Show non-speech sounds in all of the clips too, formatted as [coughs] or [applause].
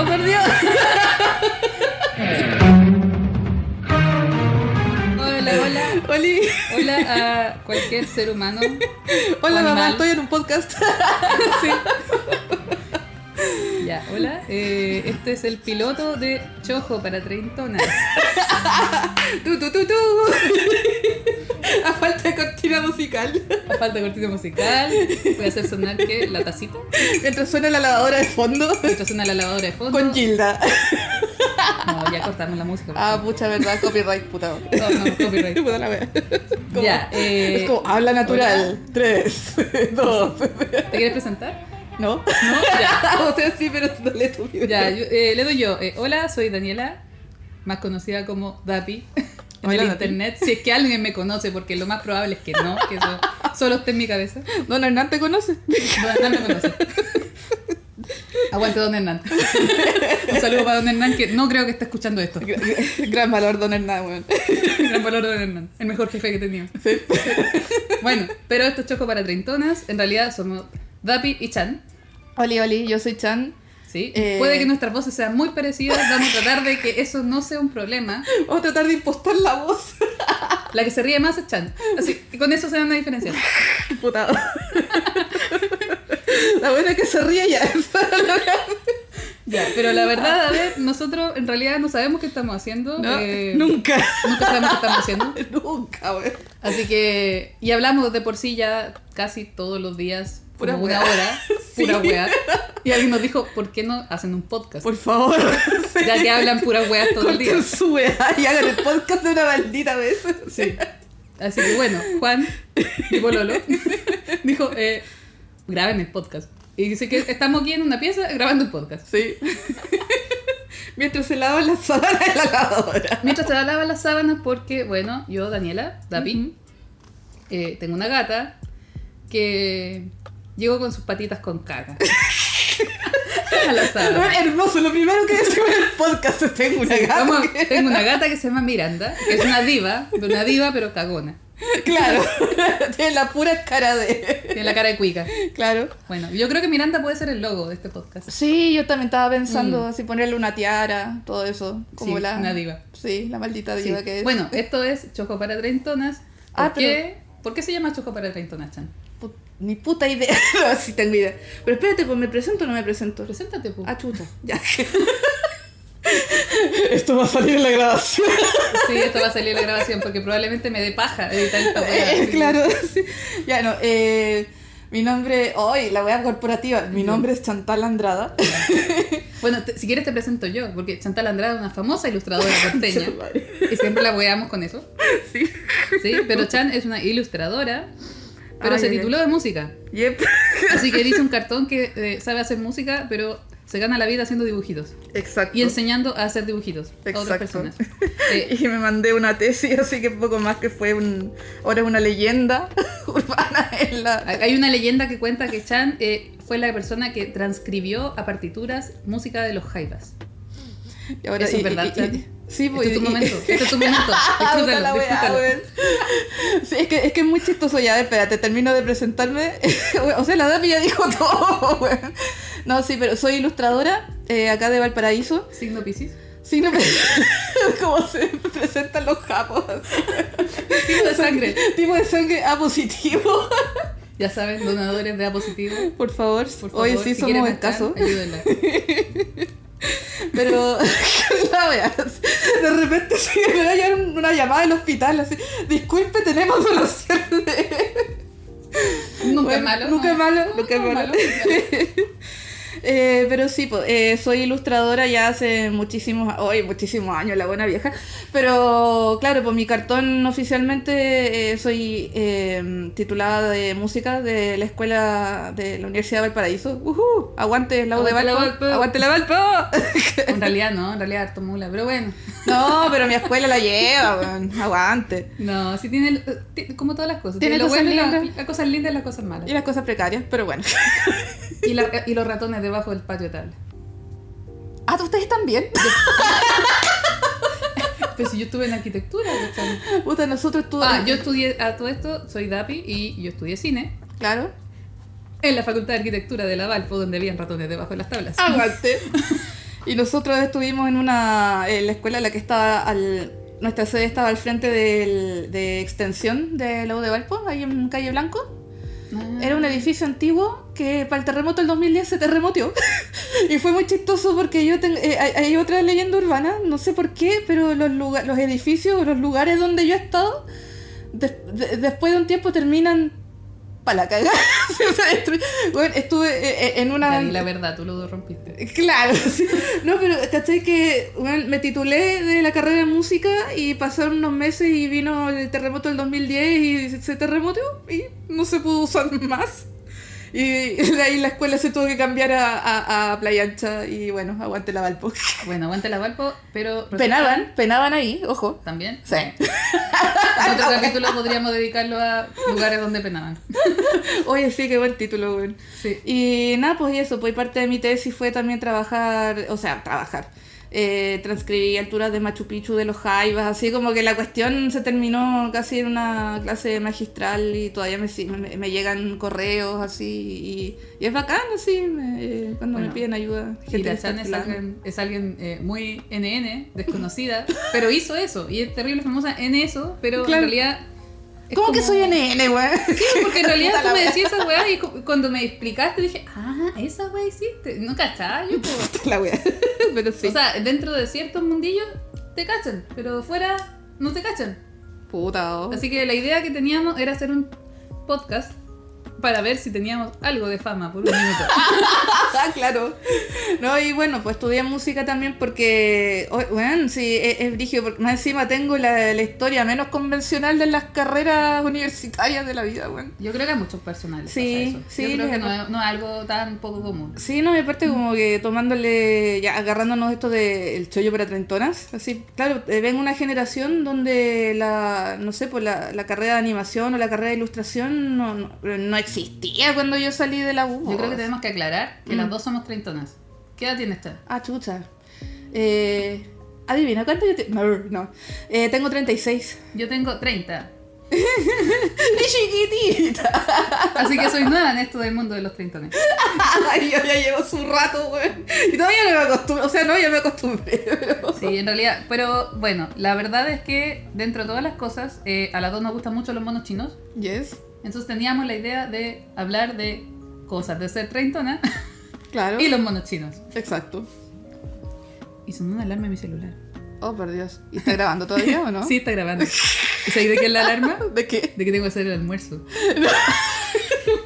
¡Oh, por Dios! [laughs] Hola, hola. Oli. Hola a cualquier ser humano. Hola, mamá, estoy en un podcast. [laughs] Ya, hola. [laughs] Eh, este es el piloto de Chojo para treintonas. tú, tú, tú, tú. A falta de cortina musical. A falta de cortina musical. Voy a hacer sonar que la tacita. Mientras suena la lavadora de fondo. Mientras suena la lavadora de fondo. Con Gilda. No, ya cortamos la música. Ah, favor. pucha, verdad, copyright, puta. No, no, copyright. [laughs] Puta la wea. Como- Ya, eh, Es como, habla natural. Tres, [laughs] dos. ¿Te quieres presentar? ¿No? No, ya. [laughs] o sea, sí, pero dale tu vida. Ya, yo- eh, le doy yo. Eh, hola, soy Daniela, más conocida como Dapi [laughs] en Hola, el Dapi. internet. Si es que alguien me conoce, porque lo más probable es que no, que eso [laughs] solo esté en mi cabeza. Don Hernán te conoce. Don Hernán me conoce. Aguante Don Hernán. Un saludo para Don Hernán, que no creo que esté escuchando esto. Gran valor, Don Hernán, weón. Gran valor Don Hernán, el mejor jefe que he tenido. Bueno, pero esto es Choco para Treintonas. En realidad somos Dapi y Chan. Oli, Oli, yo soy Chan. ¿sí? Eh. Puede que nuestras voces sean muy parecidas. Vamos a tratar de que eso no sea un problema. Vamos a tratar de impostar la voz. [laughs] La que se ríe más es Chan. Así que con eso se dan una diferencia. Puta. La buena es que se ríe ya. Ya, pero la verdad, a ver, nosotros en realidad no sabemos qué estamos haciendo. No, eh, nunca. Nunca sabemos qué estamos haciendo. [laughs] Nunca, weón. Así que, y hablamos de por sí ya casi todos los días, Pura como una hora, [laughs] Sí. pura wea. Y alguien nos dijo, ¿por qué no hacen un podcast? Por favor. [laughs] Ya que hablan pura wea todo el día. Su weá y hagan el podcast de una maldita vez. Sí. Así que bueno, Juan, mi pololo, [laughs] dijo, eh, graben el podcast. Y dice que estamos aquí en una pieza grabando el podcast. Sí. Mientras se lavan las sábanas en la lavadora. Mientras se lavan las sábanas porque, bueno, yo, Daniela, Dapi, eh, tengo una gata que llegó con sus patitas con caca. A la sábana. Weón, hermoso, lo primero que decimos en el podcast es tengo una Sí, gata. que- tengo una gata que se llama Miranda, que es una diva, una diva pero cagona. Claro. [laughs] Tiene la pura cara de. Tiene la cara de cuica. Claro. Bueno, yo creo que Miranda puede ser el logo de este podcast. Sí, yo también estaba pensando así ponerle una tiara, todo eso. Como Mm. Sí, la. una diva. Sí, la maldita Sí. diva que es. Bueno, esto es Choco para Treintonas. ¿Por, Ah, pero- qué, ¿Por qué se llama Choco para Treintonas, Chan? Ni puta idea. [laughs] no, sí tengo idea. Pero espérate, pues me presento o no me presento. Preséntate, pu. Ah, chuta. Ya. [laughs] Esto va a salir en la grabación. [laughs] Sí, esto va a salir en la grabación porque probablemente me dé paja editar esta. Eh, claro, sí. Ya no. Eh, mi nombre. Hoy, la wea corporativa. Mi nombre es Chantal Andrada. Bueno, te- si quieres te presento yo, porque Chantal Andrade es una famosa ilustradora porteña. y siempre la weamos con eso. Sí. Sí, pero Chan es una ilustradora, pero se tituló de música. Yep. [laughs] Así que dice un cartón que eh, sabe hacer música, pero se gana la vida haciendo dibujitos. Exacto. Y enseñando a hacer dibujitos a otras Exacto. personas. [laughs] Eh, Y me mandé una tesis, así que poco más que fue un. Ahora es una leyenda [laughs] urbana en la. hay una leyenda que cuenta que Chan eh, fue la persona que transcribió a partituras música de los Jaivas. Y ahora, Eso es verdad, y- y-. Sí, Este pues. es tu momento, [laughs] este es tu momento. Ah, Disfrútalo, disfrútalo. Sí, es que, es que es muy chistoso ya, espérate, termino de presentarme. [laughs] o sea, la Dapi ya dijo [laughs] todo, weón. No, sí, pero soy ilustradora eh, acá de Valparaíso. Signo Piscis. Sí, no me... como se presentan los japos. Tipo de sangre. tipo de sangre A positivo. Ya saben, donadores de A positivo. Por favor, Por favor, hoy sí si somos escasos. Ayúdenla. Pero, [laughs] la wea, de repente sí, me va a llegar una llamada del hospital, así, disculpe, tenemos donación de... Nunca Bueno, es malo. Nunca es malo, nunca es no malo. [laughs] Eh, pero sí, po, eh, soy ilustradora ya hace muchísimos, hoy muchísimos años, la buena vieja. Pero claro, pues mi cartón oficialmente eh, soy eh, titulada de música de la escuela de la Universidad de Valparaíso. ¡Uhú! Aguante la U de. Valpo. Aguante la Valpo. [laughs] En realidad no, en realidad harto mula, pero bueno. No, pero mi escuela la lleva, weón. Aguante. No, sí tiene, eh, como todas las cosas. Tiene lo cosas bueno y las cosas lindas y las cosas malas. Y las cosas precarias, pero bueno. [laughs] Y, la- y los ratones debajo del patio de tabla. Ah, ¿tú ustedes también? [laughs] Pero si yo estuve en arquitectura. Puta, nosotros tú. Ah, yo estudié a todo esto, soy Dapi y yo estudié cine Claro. en la Facultad de Arquitectura de la Valpo, donde habían ratones debajo de las tablas. Aguante. [laughs] Y nosotros estuvimos en una. En la escuela en la que estaba. Al, nuestra sede estaba al frente del, de extensión de la U de Valpo, ahí en Calle Blanco. Era un edificio antiguo que para el terremoto del 2010 se terremoteó. [laughs] y fue muy chistoso porque yo tengo, eh, hay, hay otra leyenda urbana, no sé por qué, pero los, lugar- los edificios, los lugares donde yo he estado, des- de- después de un tiempo terminan para la cagada. [laughs] Bueno, estuve eh, eh, en una... La verdad, tú lo rompiste. Claro, [laughs] no, pero ¿cachai? Que bueno, me titulé de la carrera de música y pasaron unos meses y vino el terremoto del 2010 y se terremoteó y no se pudo usar [laughs] más. Y [laughs] de ahí la escuela se tuvo que cambiar a, a, a Playa Ancha y bueno, aguante la Valpo. [laughs] Bueno, aguante la Valpo, pero... Penaban, penaban ahí, ojo. ¿También? Sí. En otro capítulo podríamos dedicarlo a lugares donde penaban. [laughs] Oye, sí, qué buen título, güey. Sí. Y nada, pues y eso, pues parte de mi tesis fue también trabajar, o sea, trabajar. Eh, transcribí alturas de Machu Picchu, de los Jaivas, así como que la cuestión se terminó casi en una clase magistral y todavía me, si- me, me llegan correos así y, y es bacán así me- eh, cuando Bueno, me piden ayuda. gente es alguien, es alguien eh, muy NN, desconocida, pero hizo eso y es terrible famosa en eso, pero Claro. en realidad... ¿Cómo que soy NN, güey? [laughs] Sí, porque en realidad tú me decías esa weá y cu- cuando me explicaste dije, ah, esa weá existe. No cachaba yo, la wea. [laughs] Pero sí. O sea, dentro de ciertos mundillos te cachan, pero fuera no te cachan. Puta. oh. Así que la idea que teníamos era hacer un podcast para ver si teníamos algo de fama por un minuto. [laughs] Ah, claro. No, y bueno, pues estudié música también porque, bueno, sí, es, es brígido, porque más encima tengo la, la historia menos convencional de las carreras universitarias de la vida, bueno. Yo creo que a muchos personales Sí, pasa eso. sí, Yo creo de que no no es algo tan poco común. Sí, no, y aparte como que tomándole, ya agarrándonos esto del chollo para trentonas, así, claro, eh, vengo una generación donde la, no sé, pues la, la carrera de animación o la carrera de ilustración no, no, no existía cuando yo salí de la U. Yo creo que tenemos que aclarar que Mm. las dos somos treintonas. ¿Qué edad tienes tú? Ah, chucha. Eh, adivina, ¿cuánto yo tengo? No, no. Eh, tengo 36. Yo tengo 30. ¡Y [laughs] chiquitita! Así que soy nueva en esto del mundo de los treintones. [laughs] Ay, yo ya llevo su rato, güey. Y todavía no me acostumbro. O sea, no, ya me acostumbré. Pero... Sí, en realidad. Pero bueno, la verdad es que dentro de todas las cosas, eh, a las dos nos gustan mucho los monos chinos. Yes, Entonces teníamos la idea de hablar de cosas de ser treintona [laughs] claro. y los monos chinos. Exacto. Y sonó una alarma en mi celular. Oh, por Dios. ¿Y está grabando todavía o no? [laughs] Sí, está grabando. ¿Y sabes de qué es la alarma? [laughs] ¿De qué? De que tengo que hacer el almuerzo.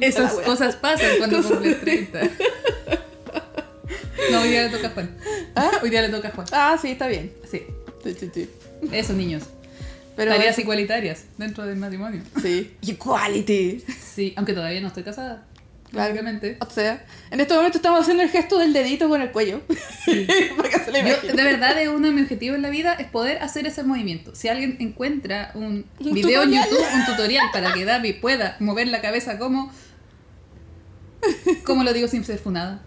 Esas cosas pasan cuando cumples 30. No, hoy día le toca a Juan. Hoy día le toca a Juan. Ah, sí, está bien. Sí, Sí, sí, sí. eso, niños. Pero Tareas igualitarias dentro del matrimonio. Sí. [laughs] Equality. Sí, aunque todavía no estoy casada. Claro. Lógicamente. O sea, en este momento estamos haciendo el gesto del dedito con el cuello. [laughs] Para que se le Yo, de verdad, es uno de mis objetivos en la vida es poder hacer ese movimiento. Si alguien encuentra un Un video en tutorial. YouTube, un tutorial para que Davi pueda mover la cabeza como... ¿Cómo lo digo sin ser funada?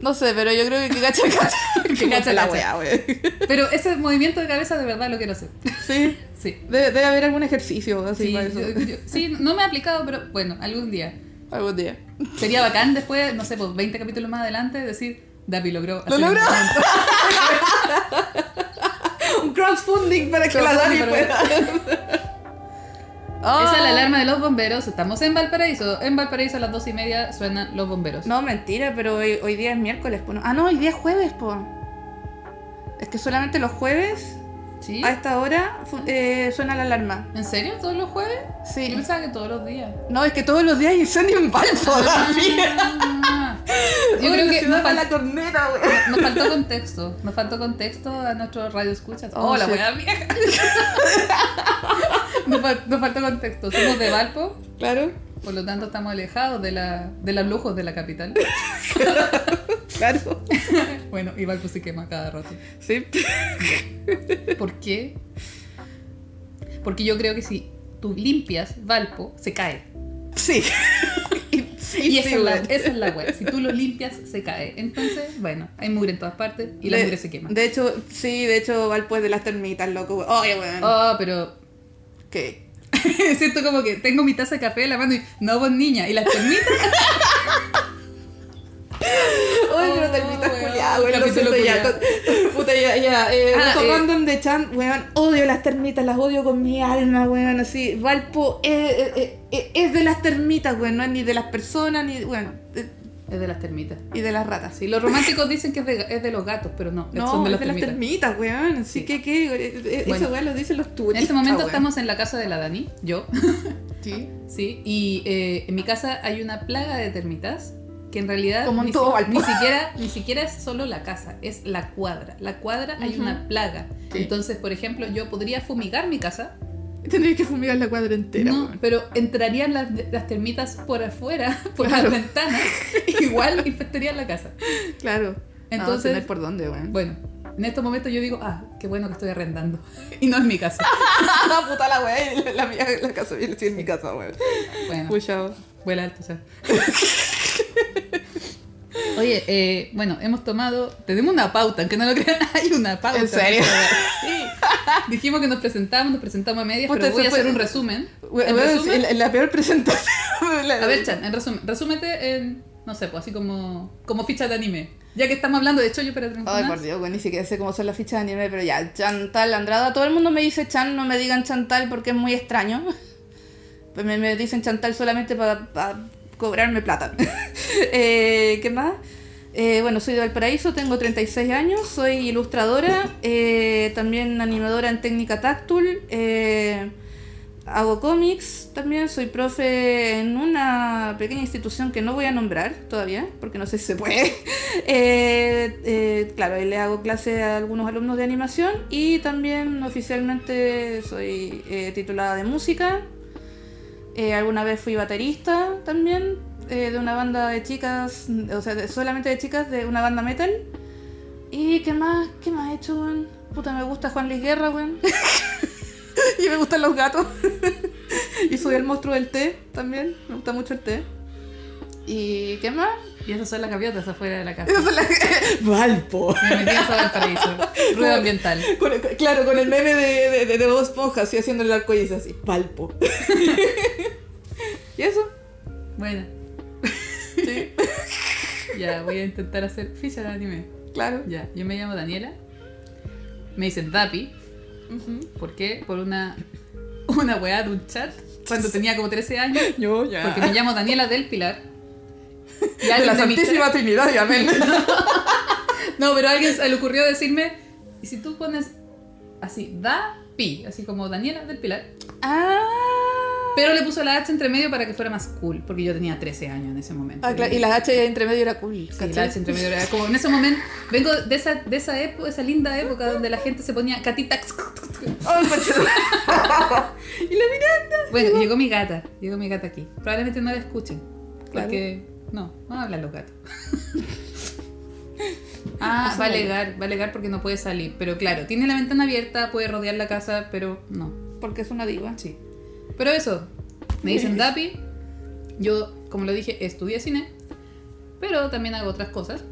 No sé, pero yo creo que que cacha, cacha. [laughs] Que cacha, la cacha. wea. Pero ese movimiento de cabeza de verdad lo quiero hacer. Sí. [laughs] Sí. Debe, debe haber algún ejercicio así Sí, para eso. yo- yo- sí, no me ha aplicado, pero bueno, algún día. Algún día. Sería bacán después, no sé, pues 20 capítulos más adelante, decir, Davi logró. ¡Lo logró! [laughs] Un crowdfunding para que la para- pueda. Esa es la alarma de los bomberos. Estamos en Valparaíso. En Valparaíso a las dos y media suenan los bomberos. No, mentira, pero hoy, hoy día es miércoles. po, ¿no? Ah, no, hoy día es jueves, po. Es que solamente los jueves, ¿Sí? a esta hora, fu- eh, suena la alarma. ¿En serio? ¿Todos los jueves? Sí. Yo pensaba que todos los días. No, es que todos los días hay incendio en Valpo. Ah. Yo creo que nos, fal- la corneta, nos faltó contexto. Nos faltó contexto a nuestro radio escuchas. Oh, Oh, la weá vieja. [laughs] nos, fal- nos faltó contexto. Somos de Valpo, Claro, por lo tanto estamos alejados de, la, de los lujos de la capital. [laughs] claro. [laughs] Bueno, y Valpo se quema cada rato. Sí. ¿Por qué? Porque yo creo que si tú limpias Valpo, se cae. Sí. [laughs] y esa, sí, es la, esa es la wea. Si tú lo limpias, se cae. Entonces, bueno, hay mugre en todas partes y la De- mugre se quema. De hecho, sí, de hecho, Valpo es de las termitas, loco. Oye, weón. Oh, pero ¿Qué? [laughs] siento como que tengo mi taza de café en la mano y no, vos niña. Y las termitas. [laughs] Oye, pero Oh, termitas weón. culiadas Bueno, lo siento, ya, con- puta, ya, ya. Eh, Ah, eh. Random de Chan, weón, odio las termitas, las odio con mi alma, weón, así. Valpo eh, eh, eh, eh, es de las termitas, weón, no es ni de las personas, ni, bueno, eh, Es de las termitas. y de las ratas. Sí, los románticos dicen que es de, es de los gatos, pero no, No, son de es las de las termitas. termitas, weón. Así Sí. que, ¿qué? Eh, eh, Bueno. Esa weón lo dicen los turistas. En este momento weón. estamos en la casa de la Dani, yo, [laughs] Sí. sí, y eh, en mi casa hay una plaga de termitas que en realidad Como en ni, todo si- ni siquiera [laughs] ni siquiera es solo la casa, es la cuadra. La cuadra hay Ujú. una plaga. Sí. Entonces, por ejemplo, yo podría fumigar mi casa, [laughs] Tendría que fumigar la cuadra entera, no, pero entrarían las, las termitas por afuera, [laughs] por Claro. las ventanas, [laughs] igual infestarían la casa. Claro. Entonces- no, por dónde, weón. Bueno, en estos momentos yo digo, ah, qué bueno que estoy arrendando. Y no es mi casa. Puta la weón. La, la mía, la casa, sí, en mi casa, weón. Bueno, Pucha. vuela alto, o sea. Oye, eh, bueno, hemos tomado, tenemos una pauta, aunque no lo crean, hay una pauta. ¿En serio? Sí. [laughs] Dijimos que nos presentamos, nos presentamos a medias, Puta, pero voy a hacer un resumen. Resumen, la, la peor presentación. La- a ver, Chan, en resumen, resúmete en, no sé, pues así como, como ficha de anime. Ya que estamos hablando de Choyo para Ay, por Dios, güey, ni siquiera sé cómo son las fichas de anime, pero ya, Chantal Andrada. Todo el mundo me dice Chan, no me digan Chantal porque es muy extraño. [laughs] Pues me, me dicen Chantal solamente para cobrarme plata. [laughs] Eh, ¿Qué más? Eh, bueno, soy de Valparaíso, tengo 36 años, soy ilustradora, eh, también animadora en técnica táctil, eh, hago cómics también, soy profe en una pequeña institución que no voy a nombrar todavía, porque no sé si se puede. [laughs] Eh, claro, le hago clase a algunos alumnos de animación y también oficialmente soy titulada de música. Alguna vez fui baterista también eh, de una banda de chicas, o sea, de- solamente de chicas de una banda metal. ¿Y qué más? ¿Qué más he hecho, weón? Puta, me gusta Juan Luis Guerra, weón. [laughs] y me gustan los gatos. [laughs] y soy el monstruo del té también. Me gusta mucho el té. ¿Y qué más? Y esas son las gaviotas afuera de la casa. Esas son las- [laughs] Valpo. Me metí a Valparaíso. Ruido ambiental. Con el- claro, con el meme de, de, de, de Bob Esponja, así haciendo el arco iris así. Valpo. ¿Y eso? Bueno, Sí, [laughs] ya voy a intentar hacer ficha de anime. claro. Ya, yo me llamo Daniela. Me dicen Dapi. ¿Por qué? Por una, una weá de un chat cuando tenía como 13 años. Yo ya. Porque me llamo Daniela del Pilar. [laughs] Y de la de Santísima Trinidad y amén. [laughs] No, pero a alguien se le ocurrió decirme, y si tú pones así, da pi, así como Daniela del Pilar, ah. Pero le puso la H entre medio para que fuera más cool, porque yo tenía 13 años en ese momento. Ah, claro, y la H entre medio era cool. Sí, la H entre medio era como en ese momento, vengo de esa, de esa época, esa linda época donde la gente se ponía catita. Concha- [laughs] y la Miranda. Bueno, llegó mi gata, llegó mi gata aquí. Probablemente no la escuchen, Claro. porque no, no hablan los gatos. [laughs] Ah, va a alegar, va a alegar porque no puede salir. Pero claro, tiene la ventana abierta, puede rodear la casa, pero no. Porque es una diva. Sí. Pero eso, me dicen Dapi. Yo, como lo dije, estudié cine, pero también hago otras cosas.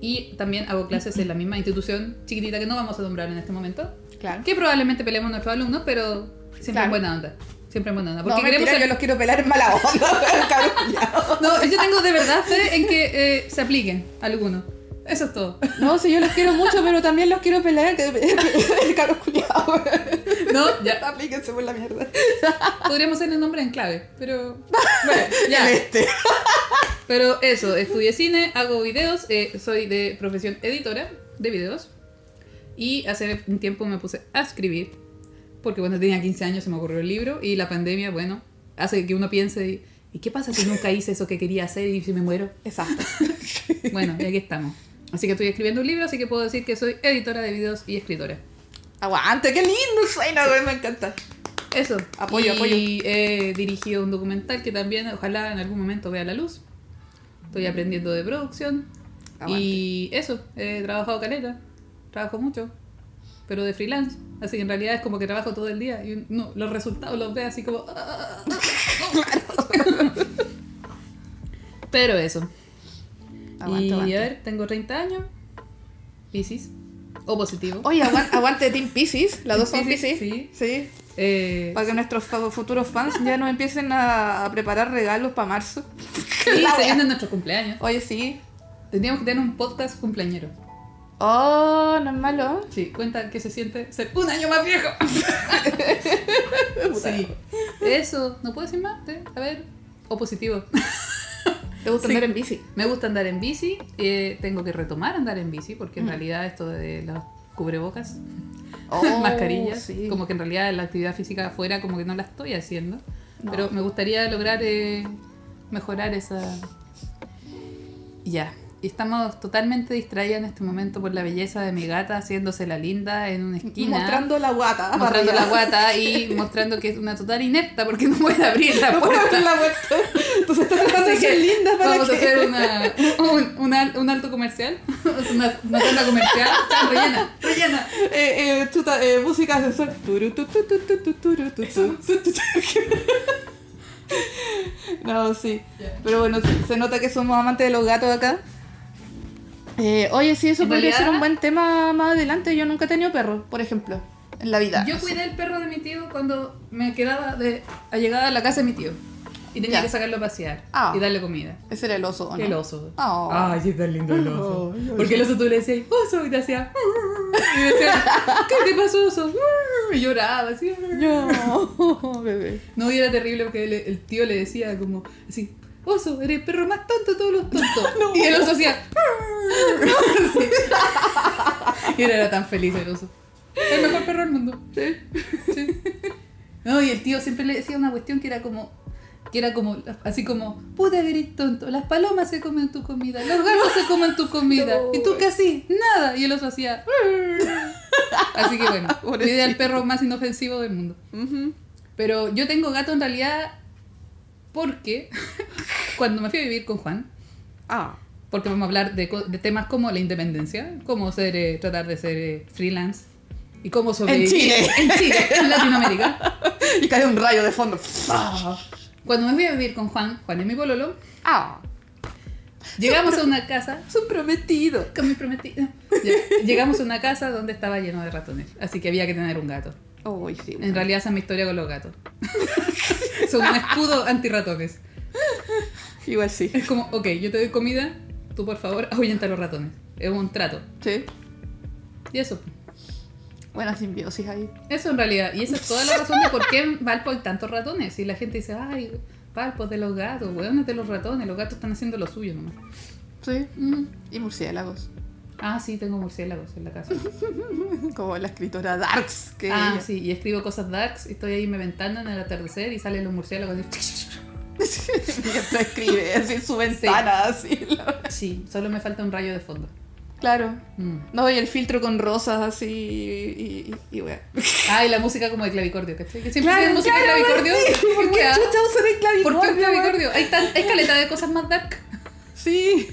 Y también hago clases en la misma institución chiquitita que no vamos a nombrar en este momento. Claro. Que probablemente peleemos nuestros alumnos, pero siempre Claro. en buena onda. Siempre en buena onda. No, Porque mentira, queremos yo ser- los quiero pelar en mala onda. [laughs] No, yo tengo de verdad fe en que eh, se apliquen algunos. Eso es todo. No, sí, yo los quiero mucho, pero también los quiero pelar. que- [laughs] El caro culiao. No, ya. Aplíquense por la mierda. Podríamos ser el nombre en clave, pero. [laughs] Bueno, ya. Este. Pero eso, estudié cine, hago videos, eh, soy de profesión editora de videos. Y hace un tiempo me puse a escribir, porque cuando tenía 15 años se me ocurrió el libro y la pandemia, bueno, hace que uno piense, y, ¿y qué pasa si nunca hice eso que quería hacer y si me muero? Exacto. [laughs] Bueno, y aquí estamos. Así que estoy escribiendo un libro, así que puedo decir que soy editora de videos y escritora. Aguante, qué lindo suena, güey, me encanta. Eso. Apoyo, y apoyo. he dirigido un documental que también ojalá en algún momento vea la luz. Estoy aprendiendo de producción. Aguante. Y eso, he trabajado caleta. Trabajo mucho. Pero de freelance. Así que en realidad es como que trabajo todo el día y no, los resultados los ve así como... [laughs] "Ah, Pero eso. Aguante, y a ver, tengo 30 años. Piscis. O positivo. Oye, aguante, aguante Team Pisces. Las dos son Piscis, Pisces. sí. Sí. Eh, Para que nuestros futuros fans ya nos empiecen a, a preparar regalos para marzo. sí, [laughs] se vienen nuestros cumpleaños. Oye, sí. Tendríamos que tener un podcast cumpleañero. Oh, no es malo. Sí, cuenta que se siente ser un año más viejo. [laughs] sí. Eso, ¿no puedo decir más? ¿Sí? A ver, o positivo. ¿Te gusta Sí. andar en bici? Me gusta andar en bici, eh, tengo que retomar andar en bici porque en Mm. realidad esto de los cubrebocas, [laughs] Oh, mascarillas, sí. como que en realidad la actividad física afuera como que no la estoy haciendo, No. pero me gustaría lograr eh, mejorar esa... Ya, y estamos totalmente distraídas en este momento por la belleza de mi gata haciéndose la linda en una esquina. Mostrando la guata. mostrando la guata y mostrando que es una total inepta porque no puede abrir la [laughs] No puerta. abrir la puerta. Entonces estás tratando de ser linda para Vamos que... a hacer una, un, un al- un alto comercial, [laughs] una, una tanda comercial. Rellena, rellena. Eh, eh, chuta, eh, música de ascensor. [laughs] No, sí. Pero bueno, se nota que somos amantes de los gatos acá. Eh, oye, sí, eso podría realidad- ser un buen tema más adelante. Yo nunca he tenido perro, por ejemplo, en la vida. Yo cuidé el perro de mi tío cuando me quedaba de a llegada a la casa de mi tío. Y tenía Ya. que sacarlo a pasear Ah. y darle comida. Ese era el oso, ¿o no? El oso. Oh. Ay, sí, tan lindo el oso. Ay, ay, Porque el oso tú le decías, oso, y te hacía. Y decía, ¿qué te pasó, oso? Y lloraba así. No, [laughs] bebé. No, y era terrible porque el, el tío le decía como así, oso, eres el perro más tonto de todos los tontos. [laughs] No. Y el oso hacía... [laughs] Y él era tan feliz el oso. El mejor perro del mundo. Sí. Sí. No, y el tío siempre le decía una cuestión que era como... Que era como, así como, puta que eres tonto, las palomas se comen tu comida, los gatos se comen tu comida, No. y tú qué así, nada, y el oso hacía... Así que bueno, [laughs] cuidé al perro más inofensivo del mundo. Pero yo tengo gato en realidad porque [laughs] cuando me fui a vivir con Juan, Ah. porque vamos a hablar de, temas como la independencia, cómo ser, eh, tratar de ser eh, freelance y cómo sobrevivir Chile. en Chile, en Latinoamérica. [laughs] Y cae un rayo de fondo. Cuando me fui a vivir con Juan, Juan es mi pololo, Ah. llegamos a una casa Son prometidos. con mi prometido. Llegamos a una casa donde estaba lleno de ratones, así que había que tener un gato. Sí. En realidad esa es mi historia con los gatos. [laughs] Son un escudo anti-ratones. Igual sí. Es como, ok, yo te doy comida, tú por favor ahuyenta a los ratones. Es un trato. Sí. Y eso. Buena simbiosis ahí. Eso en realidad. Y esa es toda la razón de por qué en Valpo hay tantos ratones. Y la gente dice, ay, Valpo es de los gatos, weón, es de los ratones. Los gatos están haciendo lo suyo nomás. Sí. Mm. Y murciélagos. Ah, sí, tengo murciélagos en la casa. [laughs] Como la escritora Darks. Que ah, ella- sí, y escribo cosas darks. Y estoy ahí me ventando en el atardecer y salen los murciélagos. [laughs] y- Mientras escribe así en su ventana, así. la- Sí, solo me falta un rayo de fondo. Claro. Mm. No, y el filtro con rosas así y, y, y. [laughs] Ah, y la música como de clavicordio, ¿cachai? Que siempre Claro, música claro, de clavicordio. sí. ¿Por ¿Por qué? qué chucha usan el clavicordio? ¿Por qué un clavicordio? Hay, tan, hay caleta de cosas más dark. Sí.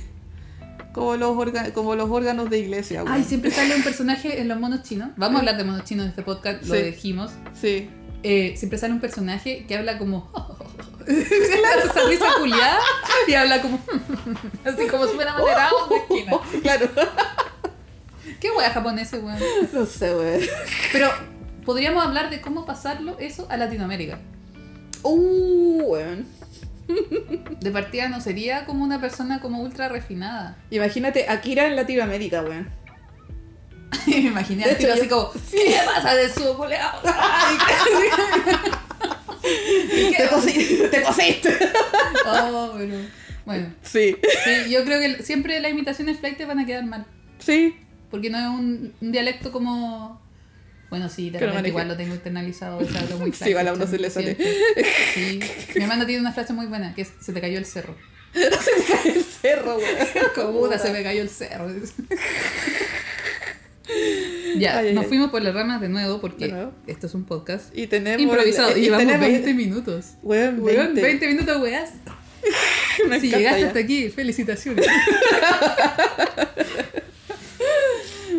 Como los, orga- como los órganos de iglesia, wea. Ay, siempre sale un personaje en los monos chinos. Vamos a hablar de monos chinos en este podcast, lo dijimos. Sí. Eh, siempre sale un personaje que habla como. [laughs] Esa risa culiada y habla como. [laughs] Así como súper amanerado [laughs] de esquina. Claro. Qué wea japonesa, weón. No sé, wea. Pero podríamos hablar de cómo pasarlo eso a Latinoamérica. Uh, weón. [laughs] De partida no sería como una persona como ultra refinada. Imagínate Akira en Latinoamérica, weón. Me imaginé al tiro así como. ¿Qué pasa de su boleado? [laughs] Te cosiste. [laughs] Oh, pero. Bueno, Sí. sí, yo creo que siempre las imitaciones flight van a quedar mal. Sí. Porque no es un, un dialecto como. Bueno, sí, de repente igual lo tengo internalizado. o sea, hablo muy [laughs] Sí, igual a uno se le sale. Sí. Mi hermana tiene una frase muy buena que es: Se te cayó el cerro. [laughs] el cerro, weón. [laughs] Como puta, se me cayó el cerro. ya, Ay, nos ay. fuimos por las ramas de nuevo porque esto es un podcast Y tenemos. improvisado. Y y llevamos tenemos- 20 minutos. Weón, Weón, 20. 20 minutos, weas. Me Si llegaste ya. hasta aquí, felicitaciones.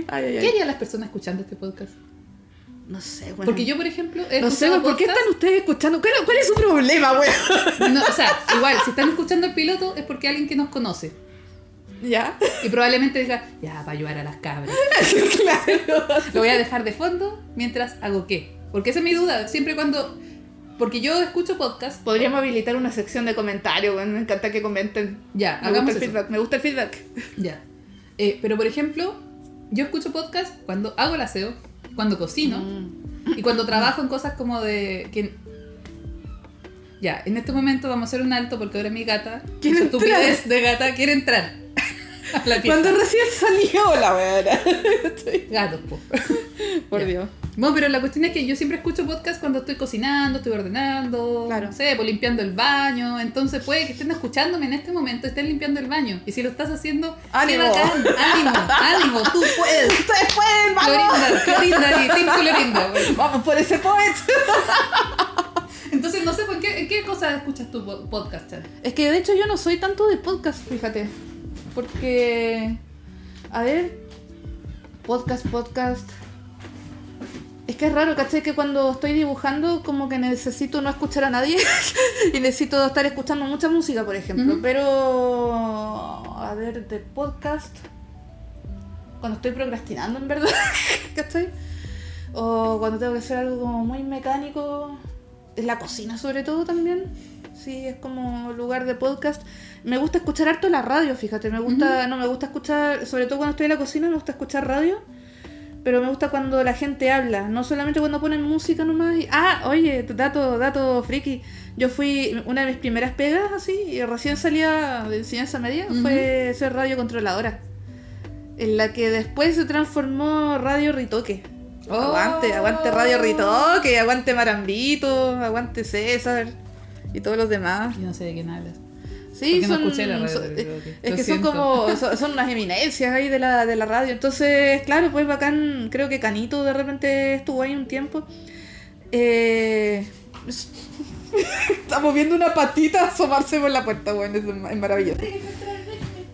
Ay, ¿Qué harían las personas escuchando este podcast? No sé, weón. Porque yo, por ejemplo, No sé, ¿por qué están ustedes escuchando? ¿Cuál, cuál es su problema, weón? No, o sea, igual, si están escuchando el piloto es porque alguien que nos conoce. ¿Ya? Y probablemente diga, ya, va a ayudar a las cabras. [laughs] claro. Lo voy a dejar de fondo mientras hago qué. Porque esa es mi duda. Siempre cuando Porque yo escucho podcast. Podríamos habilitar una sección de comentarios, weón. Me encanta que comenten. Ya, Me gusta hagamos el eso. feedback. Me gusta el feedback. Ya. Eh, pero por ejemplo, yo escucho podcast cuando hago el aseo, cuando cocino Mm. y cuando [clears throat] trabajo en cosas como de. Que... Ya, en este momento vamos a hacer un alto porque ahora mi gata, su estupidez de gata, quiere entrar a la. Cuando recién salió la weá. Gatos, po. [laughs] Por Ya. Dios. Bueno, pero la cuestión es que yo siempre escucho podcast cuando estoy cocinando, estoy ordenando, Claro. no sé, pues limpiando el baño. Entonces puede que estén escuchándome en este momento, estén limpiando el baño. Y si lo estás haciendo, ¡Ánimo! ¡qué bacán! ¡Ánimo! ¡Ánimo! ¡Tú [laughs] puedes! ¡Ustedes pueden! ¡Vamos! Clorinda, Clorinda Team Clorinda. güey. ¡Vamos por ese poet! [laughs] Entonces, no sé, ¿por qué, ¿qué cosas escuchas tu po- podcast, Chan? Es que de hecho yo no soy tanto de podcast, fíjate. Porque. A ver. Podcast, podcast. Es que es raro, ¿cachai? Que cuando estoy dibujando, como que necesito no escuchar a nadie. [laughs] y necesito estar escuchando mucha música, por ejemplo. Pero. A ver, de podcast. Cuando estoy procrastinando, en verdad. [laughs] ¿cachai? O cuando tengo que hacer algo como muy mecánico. En la cocina, sobre todo también. Sí, es como lugar de podcast. Me gusta escuchar harto la radio, fíjate. Me gusta, no me gusta escuchar, sobre todo cuando estoy en la cocina, me gusta escuchar radio. Pero me gusta cuando la gente habla, no solamente cuando ponen música nomás. y- ah, oye, dato, dato friki. Yo fui, una de mis primeras pegas, así, y recién salía de enseñanza media, fue ser radiocontroladora. En la que después se transformó Radio Ritoque. Oh. Aguante, aguante Radio Ritoque, aguante Marambito, aguante César y todos los demás. Yo no sé de quién hablas. Sí, no son, escuché la radio son- de eh, es que son como, son, son unas eminencias ahí de la, de la radio. Entonces, claro, pues bacán, creo que Canito de repente estuvo ahí un tiempo. Eh, es- [laughs] Estamos viendo una patita asomarse por la puerta, bueno, es, es maravilloso.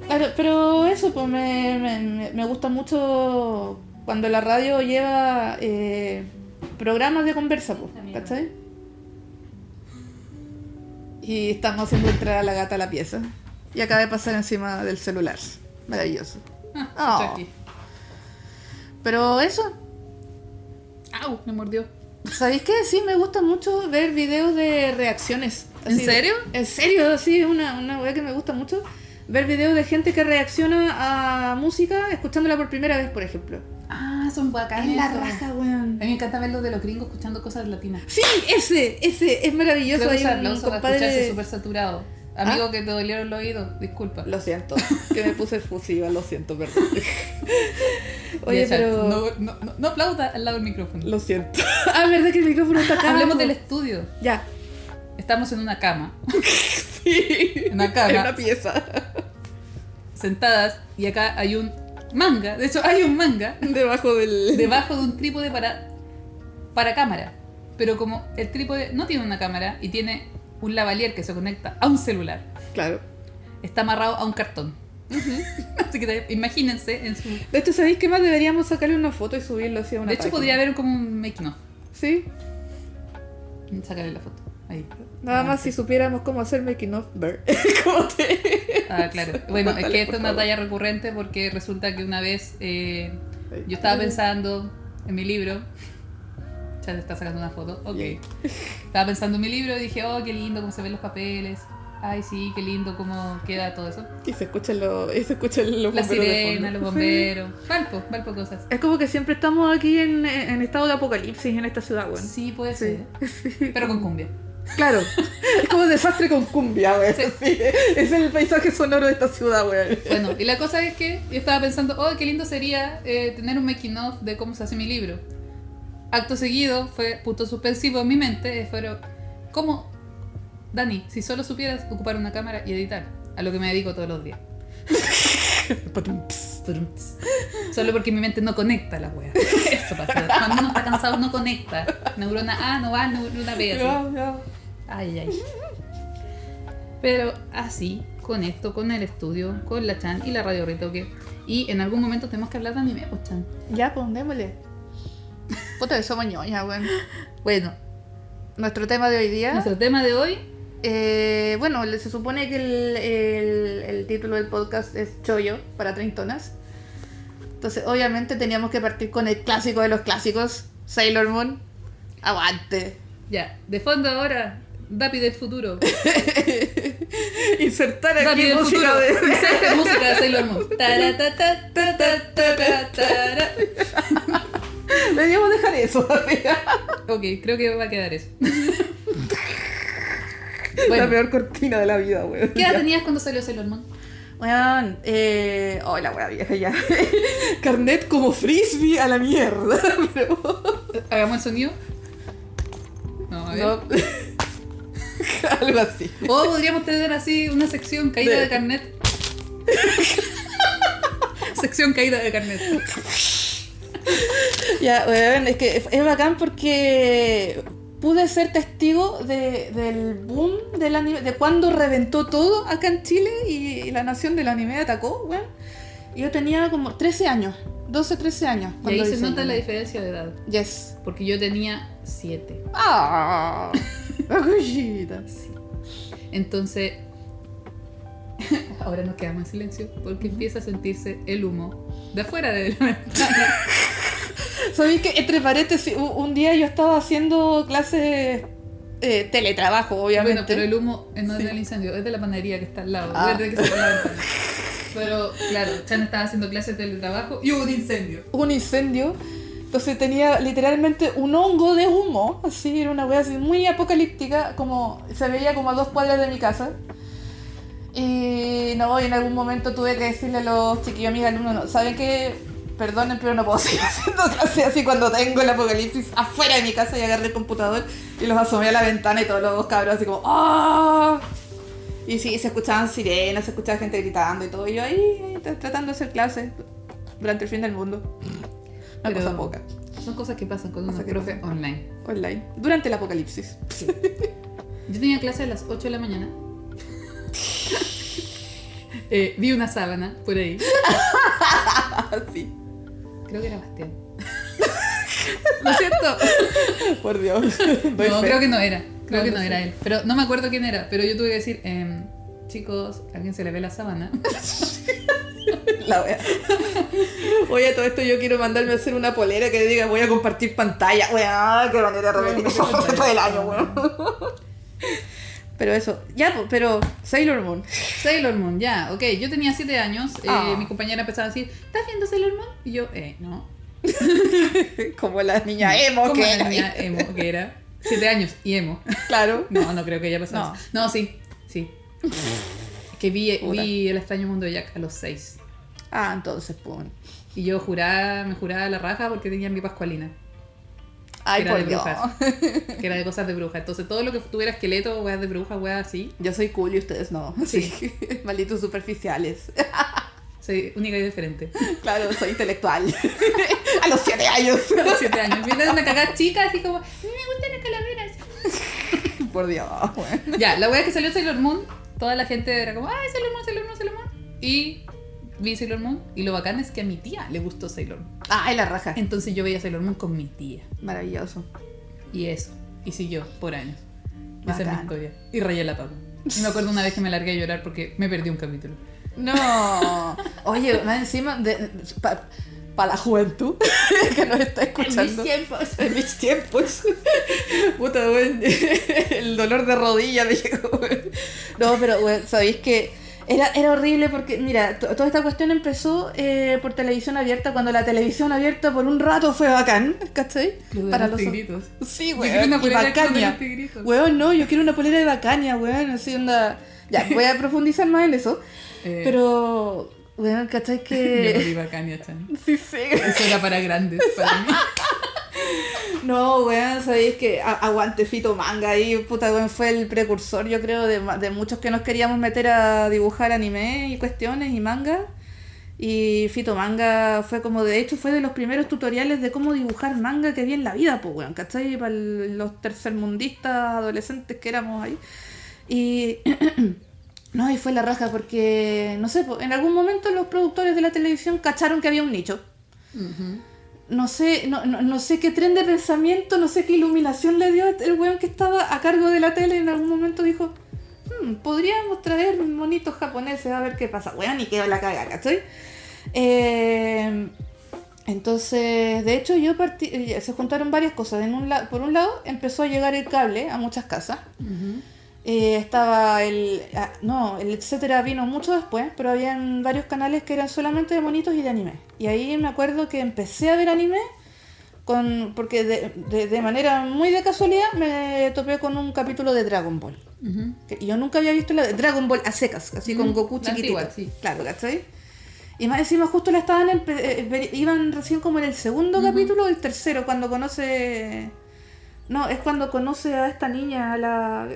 Claro, pero eso, pues me, me, me- me gusta mucho cuando la radio lleva eh, programas de conversa, pues, ¿cachai? Y estamos haciendo entrar a la gata a la pieza. Y acaba de pasar encima del celular. Maravilloso. Ah, Oh. Pero eso, ¡Au! Me mordió. ¿sabéis qué? Sí, me gusta mucho ver videos de reacciones. ¿En serio? En serio, sí, es una, una weá que me gusta mucho. Ver videos de gente que reacciona a música escuchándola por primera vez, por ejemplo. Ah, son bacanes. Es la raja, weón. A mí me encanta ver los de los gringos escuchando cosas latinas. Sí, ese, ese, es maravilloso. Creo que Hay un compadre- escucharse súper saturado. Amigo ¿Ah? que te dolieron los oídos, disculpa. Lo siento, que me puse efusiva, lo siento, perdón. [laughs] Oye, Ya, pero... No, no, no, no aplauda al lado del micrófono. Lo siento. [laughs] Ah, ¿verdad que el micrófono está acá? Hablemos del estudio. Ya. Estamos en una cama, [laughs] Sí. en una cama, En una pieza. sentadas, y acá hay un manga. De hecho, hay un manga Debajo del... debajo de un trípode para, para cámara. Pero como el trípode no tiene una cámara y tiene un lavalier que se conecta a un celular, Claro. está amarrado a un cartón. [laughs] Así que imagínense en su... De hecho, ¿sabéis qué más? Deberíamos sacarle una foto y subirlo hacia una De hecho, página. podría haber como un making of. Sí. Sácale la foto. Ahí. Nada más si supiéramos cómo hacer making of ver. [laughs] ¿Cómo te...? Ah, claro. Bueno, es que esta por es una talla recurrente porque resulta que una vez eh, yo estaba pensando en mi libro. Ya te está sacando una foto. Ok. Yay. Estaba pensando en mi libro y dije, oh, qué lindo cómo se ven los papeles. Ay, sí, qué lindo cómo queda todo eso. Y se escuchan los, y se escuchan los La bomberos de sirena, los bomberos. Valpo, Valpo cosas. Es como que siempre estamos aquí en, en estado de apocalipsis en esta ciudad, weón. Sí, puede Sí. ser. [laughs] Pero con cumbia. Claro. es como desastre con cumbia, weón. Sí. Sí, Es el paisaje sonoro de esta ciudad, weón. Bueno, y la cosa es que yo estaba pensando, oh, qué lindo sería eh, tener un making of de cómo se hace mi libro. Acto seguido fue punto suspensivo en mi mente, eh, fueron, ¿cómo, Dani, si solo supieras ocupar una cámara y editar? A lo que me dedico todos los días. [laughs] Solo porque mi mente no conecta la wea. [laughs] Eso pasa. Cuando uno está cansado no conecta. Neurona A no va, neurona B. así. Ay, ay. Pero así, con esto, con el estudio, con la Chan y la radio retoque. Y en algún momento tenemos que hablar de anime, pues Chan. Ya, pues, démosle. Puta que somos ñoña, weón. Bueno, Nuestro tema de hoy día. nuestro tema de hoy, eh, bueno, se supone que el, el- el título del podcast es Choyo para treintonas. Entonces, obviamente teníamos que partir con el clásico de los clásicos, Sailor Moon. Aguante. Ya, de fondo ahora, Dapi del futuro. [laughs] Insertar Dapi aquí del música futuro. de... Inserte música de Sailor Moon. [laughs] Deberíamos dejar eso. Ok, creo que va a quedar eso. [laughs] [laughs] La Bueno, peor cortina de la vida, weón. ¿qué edad tenías cuando salió Sailor Moon? Weón, eh... Oh, la vieja ya. [laughs] Carnet como frisbee a la mierda. [laughs] Pero... ¿Hagamos el sonido? No, a ver. No. Algo así. O podríamos tener así una sección caída De- de carnet. sección caída de carnet. Ya, weón, es que es bacán porque pude ser testigo de- del boom del anime, de cuando reventó todo acá en Chile y, la nación del anime atacó, weón. Yo tenía como 13 años, 12, 13 años. Y cuando ahí se nota la diferencia de edad. Yes. Porque yo tenía 7. Ah, la cosita. [laughs] Entonces, [laughs] ahora nos quedamos en silencio porque empieza a sentirse el humo de afuera de la [laughs] ventana. ¿Sabéis que entre paréntesis, un día yo estaba haciendo clases eh, teletrabajo, obviamente. Bueno, pero el humo no es Sí. del incendio, es de la panadería que está al lado. Ah. desde que se la ventana. Pero claro, Chan estaba haciendo clases de teletrabajo y hubo un incendio. un incendio. Entonces tenía literalmente un hongo de humo, así, era una wea así muy apocalíptica, como se veía como a dos cuadras de mi casa. Y no, y en algún momento tuve que decirle a los chiquillos, a mis alumnos, no, ¿saben qué? Perdonen, pero no puedo seguir [laughs] haciendo clases así cuando tengo el apocalipsis afuera de mi casa y agarré el computador y los asomé a la ventana y todos los cabros así como ¡Ah! Y sí, se escuchaban sirenas, se escuchaba gente gritando y todo. Y yo ahí, ahí, tra- tratando de hacer clases durante el fin del mundo. Una Pero- cosa poca. Son cosas que pasan con una profe pasan. online. Online. Durante el apocalipsis. Yo tenía clase a las 8 de la mañana. [laughs] Eh, vi una sábana por ahí. Así. Creo que era Bastián. [laughs] ¿Lo siento? Por Dios. [laughs] Doy No, fe. creo que no era. Creo No, que no no sé. era él. Pero no me acuerdo quién era. Pero yo tuve que decir, em, chicos, ¿a alguien se le ve la sábana? [laughs] La wea. Oye, todo esto yo quiero mandarme a hacer una polera que diga voy a compartir pantalla. Wea, qué manera de repetir todo el año, weón. Pero eso, ya, pero Sailor Moon. Sailor Moon, ya, ok. Yo tenía 7 años. eh, Ah. Mi compañera empezaba a decir, ¿estás viendo Sailor Moon? Y yo, eh, no. [laughs] Como la niña emo Como que la era. niña emo que era. 7 años y emo. Claro. No, no creo que haya pasado. No. eso. No, sí, sí. Que vi, vi El extraño mundo de Jack a los 6. Ah, entonces, pues. Y yo juraba, me juraba la raja porque tenía mi pascualina. Ay, Era por de Dios. brujas. Que era de cosas de bruja. Entonces todo lo que tuviera esqueleto, weas de bruja, weas así. Yo soy cool y ustedes no. [laughs] Sí. Sí. Malditos superficiales. Soy única y diferente. Claro, soy intelectual. [laughs] A los siete años. A los 7 años. Viene una cagada chica así como, a mí me gustan las calaveras. [laughs] Por Dios, bueno. Ya, la wea que salió Sailor Moon, toda la gente era como, ay, Sailor Moon, Sailor Moon, Sailor Moon. Y vi Sailor Moon. Y lo bacán es que a mi tía le gustó Sailor Moon. Ay, la raja. Entonces yo veía Sailor Moon con mi tía. Maravilloso. Y eso. Y siguió por años. Esa es mi Bacán. historia. Y rayé la papa. Y me acuerdo una vez que me largué a llorar porque me perdí un capítulo. No. Oye, más encima, para la juventud [laughs] que nos está escuchando. tiempos. En mis tiempos. Puta, weón. El dolor de rodilla me llegó. No, pero, weón, sabéis que era, era horrible porque, mira, to- toda esta cuestión empezó eh, por televisión abierta, cuando la televisión abierta por un rato fue bacán, ¿cachai? De Para los los tigritos. [laughs] Sí, Yo weón. quiero una polera Club de. Weón, no, yo quiero una polera de Bacania, weón. Así onda. Ya, voy a [laughs] profundizar más en eso. Eh, Pero, weón, ¿cachai [laughs] Yo no que.? vi Bacania, Chan. Sí, sí. Eso era para grandes, para mí. No, weón, sabéis que aguante Fito Manga ahí, puta, weón, fue el precursor, yo creo, de, muchos que nos queríamos meter a dibujar anime y cuestiones y manga. Y Fito Manga fue como, de hecho, fue de los primeros tutoriales de cómo dibujar manga que vi en la vida, pues, weón, ¿cachai? Para los tercermundistas adolescentes que éramos ahí. Y. [clears throat] No, y fue la raja porque, no sé, en algún momento los productores de la televisión cacharon que había un nicho Ujú. No sé, no, no, no sé qué tren de pensamiento, no sé qué iluminación le dio el weón que estaba a cargo de la tele en algún momento dijo, "Hmm, podríamos traer monitos japoneses a ver qué pasa. Weón, y quedó la caga, ¿cachai? Eh, Entonces, de hecho, yo partí, eh, se juntaron varias cosas. En un la- por un lado, empezó a llegar el cable a muchas casas. Eh, estaba el. ah, no, el etcétera vino mucho después, pero habían varios canales que eran solamente de monitos y de anime. Y ahí me acuerdo que empecé a ver anime con porque de, de- de manera muy de casualidad me topé con un capítulo de Dragon Ball. Ujú. Que yo nunca había visto la de Dragon Ball a secas, así con Goku la chiquitito. antigua, sí. Claro, ¿cachai? Y más encima justo la estaban eh, ver- iban recién como en el segundo capítulo o el tercero, cuando conoce... No, es cuando conoce a esta niña, a la...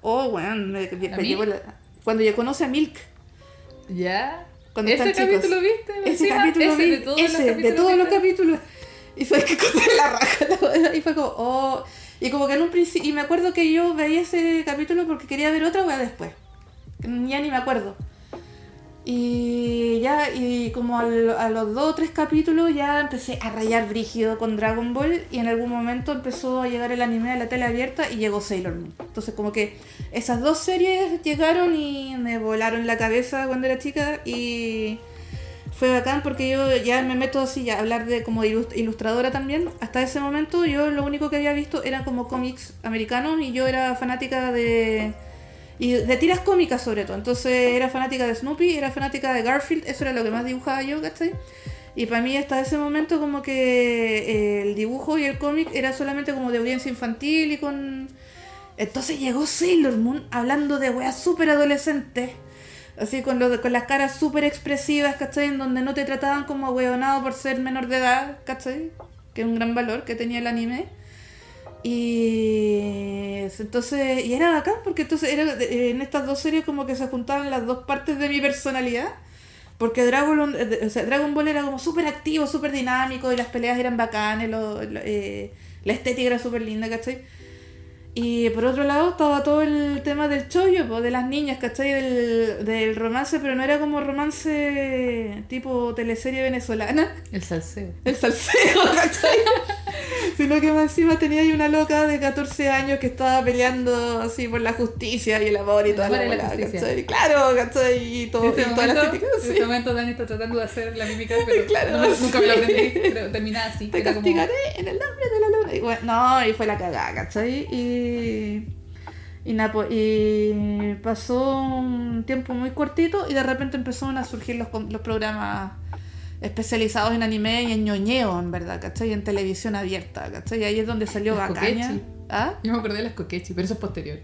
Oh, weón, me, la- Cuando ya conoce a Milk. ¿Ya? Cuando ¿Ese están chicos. capítulo viste? Ese encima? capítulo Ese vi, de todos ese, los de capítulos todos los capítulos. Y fue que [laughs] la raja, y fue como, oh. Y como que en un principio, y me acuerdo que yo veía ese capítulo porque quería ver otra weá después. Ya ni me acuerdo. Y ya, y como a los dos o tres capítulos ya empecé a rayar brígido con Dragon Ball y en algún momento empezó a llegar el anime a la tele abierta y llegó Sailor Moon. Entonces como que esas dos series llegaron y me volaron la cabeza cuando era chica y fue bacán porque yo ya me meto así a hablar de como ilust- ilustradora también. Hasta ese momento yo lo único que había visto eran como cómics americanos y yo era fanática de y de tiras cómicas sobre todo. Entonces era fanática de Snoopy, era fanática de Garfield, eso era lo que más dibujaba yo, ¿cachai? Y para mí hasta ese momento como que eh, el dibujo y el cómic era solamente como de audiencia infantil y con... Entonces llegó Sailor Moon hablando de weas súper adolescentes. Así con, lo con las caras súper expresivas, ¿cachai? En donde no te trataban como hueonado por ser menor de edad, ¿cachai? Que es un gran valor que tenía el anime. Y entonces, y era bacán porque entonces era, en estas dos series como que se juntaban las dos partes de mi personalidad. Porque Dragon, eh, o sea, Dragon Ball era como súper activo, súper dinámico y las peleas eran bacanes, lo- eh, la estética era súper linda, ¿cachai? Y por otro lado estaba todo el tema del chollo, po, de las niñas, ¿cachai? Del, del romance, pero no era como romance tipo teleserie venezolana, El salseo. el salseo, [laughs] ¿cachai? Sino que más encima tenía ahí una loca de 14 años que estaba peleando así por la justicia y el amor y toda la la bola. ¿cachai? Claro, ¿cachai? Y, todo, En este y toda la momento, estética, en sí. este momento Dani está tratando de hacer la mímica, pero [laughs] Claro, no me- nunca me lo sí. aprendí, [laughs] pero terminaba así. Te Era como- castigaré en el nombre de la luna. Y bueno, no, y fue la cagada, ¿cachai? Y, y, pues, y pasó un tiempo muy cortito y de repente empezaron a surgir los, los programas especializados en anime y en ñoñeo, en verdad, ¿cachai? En televisión abierta, ¿cachai? Y ahí es donde salió Las Bacaña. ¿Ah? Yo me acordé de las coquechi, pero eso es posterior.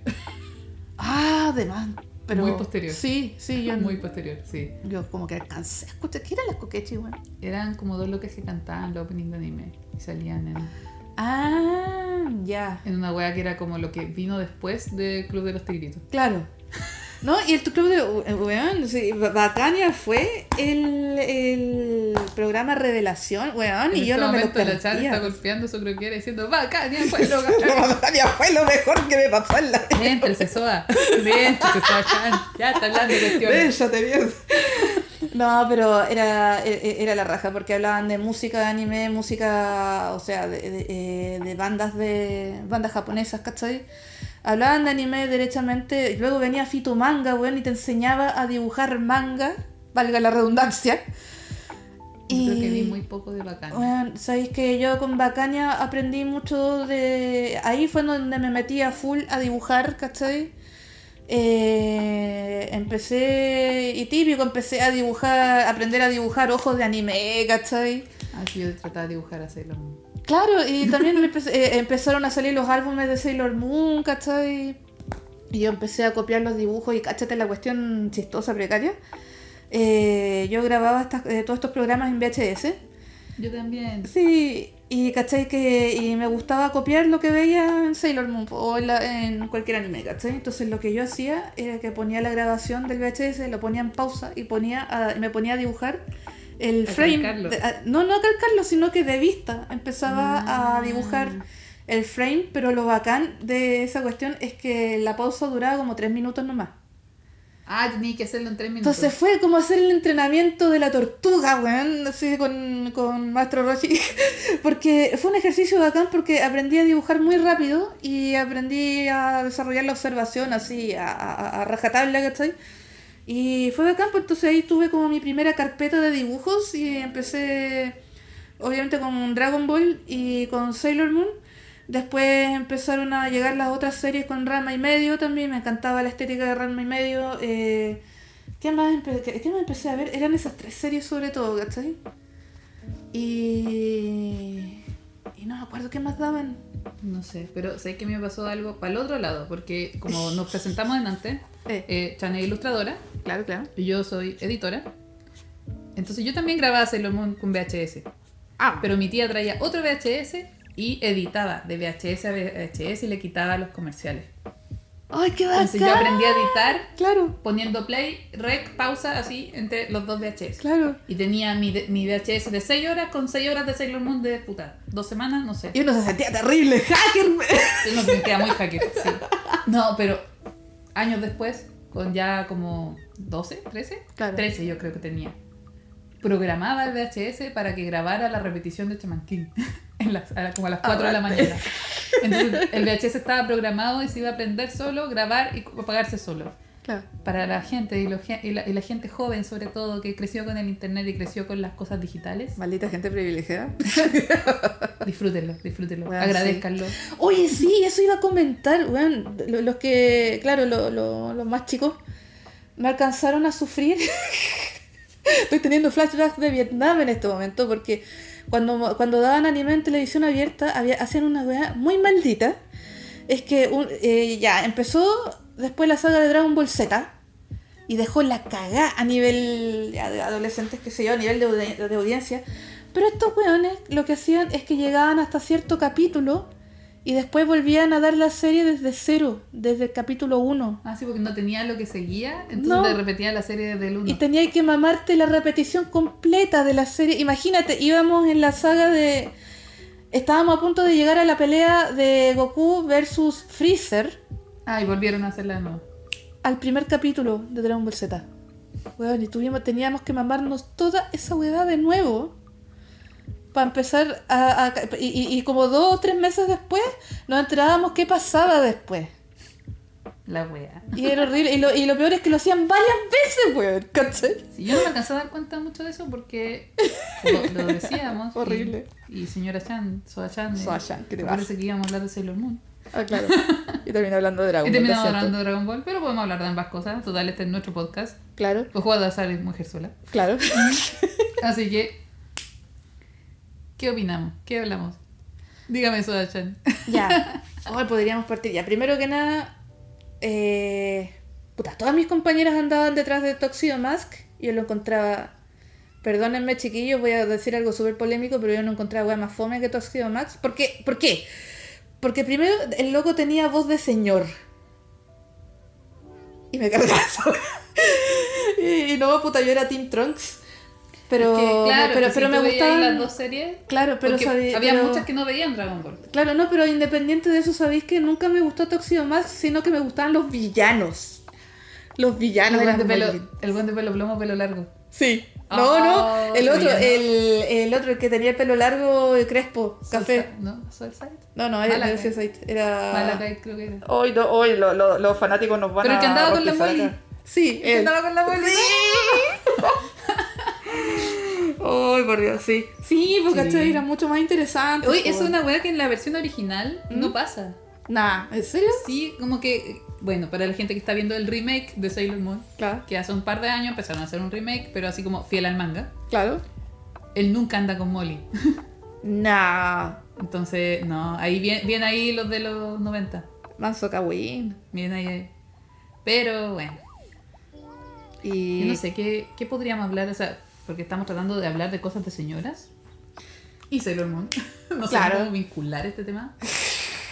Ah, además. Pero, Muy posterior. Sí, sí, yo, Muy posterior, sí. yo como que alcancé a escuchar. ¿Qué eran las coquechi, güey? Eran como dos locas que cantaban los opening de anime y salían en, Ah, ya. en una wea que era como lo que vino después de Club de los Tigritos. Claro. No, y el club de eh, weón, sí, Bacania fue el, el programa Revelación, weón, y en yo este no me lo momento la Chan está perdía. golpeando su croquera diciendo ¡Bacania fue lo [laughs] Bacania fue lo mejor que me pasó en la Vente, el Sesoa. Vente, Sesoa Chan. Ya está hablando de cuestiones. Déjate bien. No, pero era, e- era la raja, porque hablaban de música de anime, música, o sea, de, de, eh, de bandas de bandas japonesas, ¿cachai? Hablaban de anime derechamente, y luego venía Fito Manga, weón, y te enseñaba a dibujar manga, valga la redundancia. Yo Creo que vi muy poco de Bacania. Bueno, sabéis que yo con Bacania aprendí mucho de. Ahí fue donde me metí a full a dibujar, ¿cachai? Eh, empecé, y típico, empecé a dibujar, aprender a dibujar ojos de anime, ¿cachai? Así yo trataba de dibujar a Sailor Moon. Claro, y [laughs] también eh, empezaron a salir los álbumes de Sailor Moon, ¿cachai? Y yo empecé a copiar los dibujos y cáchate la cuestión chistosa, precaria. Eh, yo grababa estas- eh, todos estos programas en VHS. Yo también. Sí, y cachai que y me gustaba copiar lo que veía en Sailor Moon o en, la- en cualquier anime, ¿cachai? Entonces lo que yo hacía era que ponía la grabación del VHS, lo ponía en pausa y ponía a- me ponía a dibujar el A frame. calcarlo. de- a- no, no a calcarlo, sino que de vista. Empezaba Ah. a dibujar el frame, pero lo bacán de esa cuestión es que la pausa duraba como tres minutos nomás. Ah, tenía que hacerlo en tres minutos. Entonces fue como hacer el entrenamiento de la tortuga, weón, así con, con Maestro Roshi. [laughs] Porque fue un ejercicio bacán porque aprendí a dibujar muy rápido y aprendí a desarrollar la observación así a, a, a rajatabla, ¿cachai? Y fue bacán, pues entonces ahí tuve como mi primera carpeta de dibujos y empecé obviamente con Dragon Ball y con Sailor Moon. Después empezaron a llegar las otras series con Ranma y medio también. Me encantaba la estética de Ranma y medio. Eh, ¿qué, más empe- qué- qué más empecé a ver? Eran esas tres series sobre todo, ¿cachai? Y... Y no me acuerdo qué más daban. No sé, pero sé que me pasó algo para el otro lado, porque como nos [laughs] presentamos en antes, Eh, eh, es ilustradora claro, claro. y yo soy editora. Entonces yo también grababa Sailor Moon con VHS. Ah, Pero mi tía traía otro VHS y editaba de VHS a VHS y le quitaba los comerciales. ¡Ay, qué bacán! Entonces yo aprendí a editar Claro, poniendo play, rec, pausa, así, entre los dos VHS. claro. Y tenía mi, mi VHS de 6 horas con 6 horas de Sailor Moon de puta. Dos semanas, no sé. Y uno se sentía terrible, [laughs] hacker. No me queda muy hacker, sí. No, pero años después, con ya como 12, 13, Claro. 13 yo creo que tenía. Programaba el VHS para que grabara la repetición de Chaman King [laughs] en las- a como a las 4 de la mañana. Entonces el VHS estaba programado y se iba a prender solo, grabar y apagarse solo. Claro. Para la gente y, lo y la, y la gente joven sobre todo que creció con el internet y creció con las cosas digitales, Maldita gente privilegiada. [laughs] disfrútenlo, disfrútenlo, Bueno, agradezcanlo. Oye, sí, eso iba a comentar. Lo- Los que, claro, lo- lo- los más chicos me alcanzaron a sufrir. [laughs] Estoy teniendo flashbacks de Vietnam en este momento porque cuando, cuando daban anime en televisión abierta hacían una weá muy maldita. Es que un- eh, ya empezó después la saga de Dragon Ball Z y dejó la cagá a nivel de adolescentes, que sé yo, a nivel de, de audiencia. Pero estos weones lo que hacían es que llegaban hasta cierto capítulo y después volvían a dar la serie desde cero, desde el capítulo 1. Ah, sí, porque no tenía lo que seguía, entonces No. te repetía la serie desde el 1. Y tenía que mamarte la repetición completa de la serie. Imagínate, íbamos en la saga de... Estábamos a punto de llegar a la pelea de Goku versus Freezer Ah, y volvieron a hacerla de nuevo. al primer capítulo de Dragon Ball Z. Weón, y tuvimos, teníamos que mamarnos toda esa hueá de nuevo. Para empezar a... a- y, y- y como dos o tres meses después nos enterábamos qué pasaba después. La wea. Y era horrible. Y lo, y lo peor es que lo hacían varias veces, weón. ¿Cachai? Sí, yo no me alcancé a dar cuenta mucho de eso porque lo, lo decíamos. y- Horrible. Y, señora Chan, Soa Chan. Soa Chan, ¿qué te parece pasa? que íbamos a hablar de Sailor Moon. Ah, claro. Y terminé hablando de Dragon Y Ball. terminamos siento. hablando de Dragon Ball, pero podemos hablar de ambas cosas. Total, este es nuestro podcast. Claro, Pues juego de azar es mujer sola. claro. [laughs] Así que, ¿qué opinamos? ¿Qué hablamos? Dígame, Soda Chan. [laughs] Ya. [laughs] Hoy podríamos partir. Ya, primero que nada. Eh, puta, todas mis compañeras andaban detrás de Toxido Mask. Y yo lo encontraba. Perdónenme, chiquillos, voy a decir algo súper polémico, pero yo no encontraba wea más fome que Toxido Mask. ¿Por qué? ¿Por qué? Porque primero el loco tenía voz de señor. Y me cargaba [laughs] y, y no, puta, yo era Team Trunks. Pero, Es que, claro, pero, que pero si me gustaban. las dos series. Claro, pero sabí- había pero- muchas que no veían Dragon Ball. Claro, no, pero independiente de eso, sabéis que nunca me gustó Toxido Mask, sino que me gustaban los villanos. Los villanos El buen, de pelo, el buen de pelo plomo, pelo largo. Sí. Oh, No, no, el otro, el, el otro, el que tenía el pelo largo y crespo, café. Soul- ¿No? No, no, era, Malachite. era. Malachite creo que era. Hoy, no, hoy lo- lo- los fanáticos nos van Pero a el que andaba con la Molly. Sí, ¿Quién él. andaba con la Molly? [laughs] Ay, por Dios, sí. Sí, porque Sí. ¿cachai? era mucho más interesante. Oye, po. es una weá que en la versión original no pasa. Nah, ¿en serio? Sí, como que, bueno, para la gente que está viendo el remake de Sailor Moon, Claro, que hace un par de años empezaron a hacer un remake, pero así como fiel al manga, claro. él nunca anda con Molly. [laughs] Nah, Entonces, no, ahí vienen viene ahí los de los 90. Manso Kawin. Vienen ahí, ahí. Pero bueno, Y... yo no sé, ¿qué, ¿qué podríamos hablar? O sea, porque estamos tratando de hablar de cosas de señoras y Sailor Moon. [laughs] no sé Claro. cómo vincular este tema.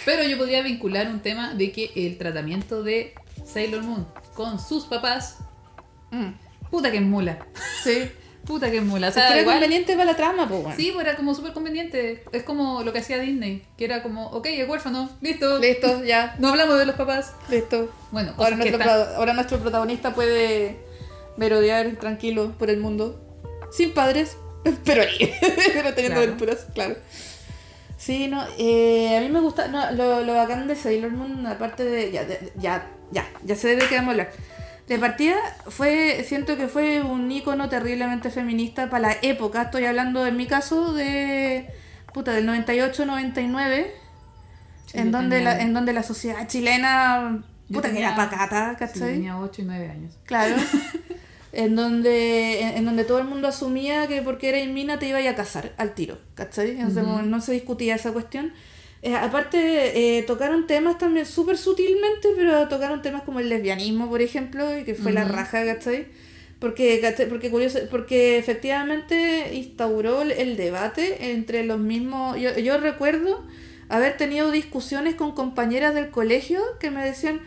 Pero yo podría vincular un tema de que el tratamiento de Sailor Moon con sus papás, Mm, puta que es mula. sí. [laughs] Puta que es mula. O era igual, conveniente para la trama, pues bueno. sí, pues era como súper conveniente. Es como lo que hacía Disney, que era como, ok, es huérfano, listo. Listo, ya, No hablamos de los papás. listo. Bueno, Ahora nuestro, están- ahora nuestro protagonista puede merodear tranquilo por el mundo. Sin padres, [laughs] pero ahí. [laughs] pero teniendo Claro. aventuras, claro. Sí, no, eh, a mí me gusta, no, lo, lo bacán de Sailor Moon, aparte de, ya, de- ya, ya, ya sé de qué vamos a hablar. De partida, fue, siento que fue un ícono terriblemente feminista para la época. Estoy hablando, en mi caso, de. puta, del 98-99. Sí, en, donde la, en donde la sociedad chilena. Puta, que era pacata, Sí, ¿cachai? tenía 8 y 9 años. Claro. [laughs] en donde en, en donde todo el mundo asumía que porque eras mina te iba a casar al tiro, ¿cachai? Entonces, Ujú. como no se discutía esa cuestión. Eh, aparte, eh, tocaron temas también súper sutilmente, pero tocaron temas como el lesbianismo, por ejemplo, y que fue la Ujú. raja, ¿cachai? Porque, ¿cachai? porque, curioso, porque efectivamente instauró el, el debate entre los mismos... Yo, yo recuerdo haber tenido discusiones con compañeras del colegio que me decían...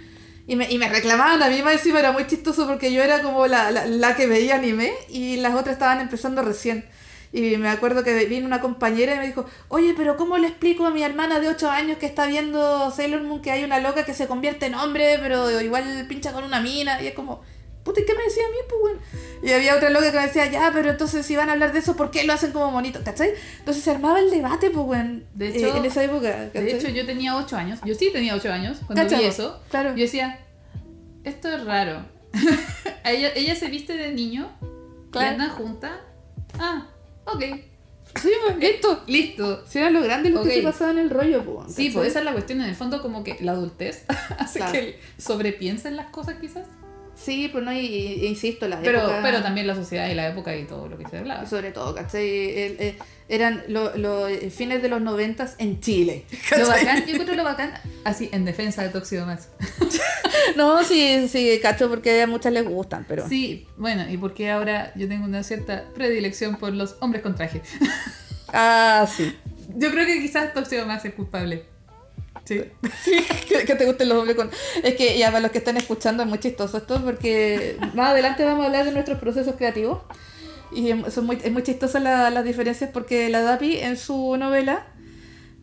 Y me, y me reclamaban a mí más encima, era muy chistoso porque yo era como la, la, la que veía anime y las otras estaban empezando recién. Y me acuerdo que vino una compañera y me dijo, oye, pero ¿cómo le explico a mi hermana de 8 años que está viendo Sailor Moon que hay una loca que se convierte en hombre, pero igual pincha con una mina? Y es como, puta, ¿y qué me decía a mí? Pues, bueno? Y había otra loca que me decía, ya, pero entonces si van a hablar de eso, ¿por qué lo hacen como bonito? ¿Cachai? Entonces se armaba el debate, pues, bueno, De hecho- en esa época. ¿cachai? De hecho, yo tenía 8 años. Yo sí tenía 8 años cuando Cacha, vi po, eso. claro. Yo decía, esto es raro. [laughs] ella, ella se viste de niño Claro. andan juntas. Ah, ok. Sí, pues, listo. Listo. Si era lo grande lo Ok. que se pasaba en el rollo, pues. Sí, ¿cachai? pues esa es la cuestión. En el fondo, como que la adultez [laughs] hace Claro. que sobrepiensen las cosas, quizás. Sí, pues no, y, y- insisto, la Pero, pero también la sociedad y la época y todo lo que se hablaba. Sobre todo, ¿cachai? El- eh, eran los fines de los noventas en Chile. [laughs] Lo bacán, yo encuentro lo bacán, así, en defensa de Tóxido Max. [laughs] [laughs] No, sí, sí, cacho, porque a muchas les gustan, pero... Sí, bueno, y porque ahora yo tengo una cierta predilección por los hombres con traje. Ah, sí. Yo creo que quizás Tóxido Max es culpable. Sí. que, que te gusten los hombres con... Es que ya para los que están escuchando es muy chistoso esto porque más adelante vamos a hablar de nuestros procesos creativos y son muy, es muy chistosa la- las diferencias porque la Dapi en su novela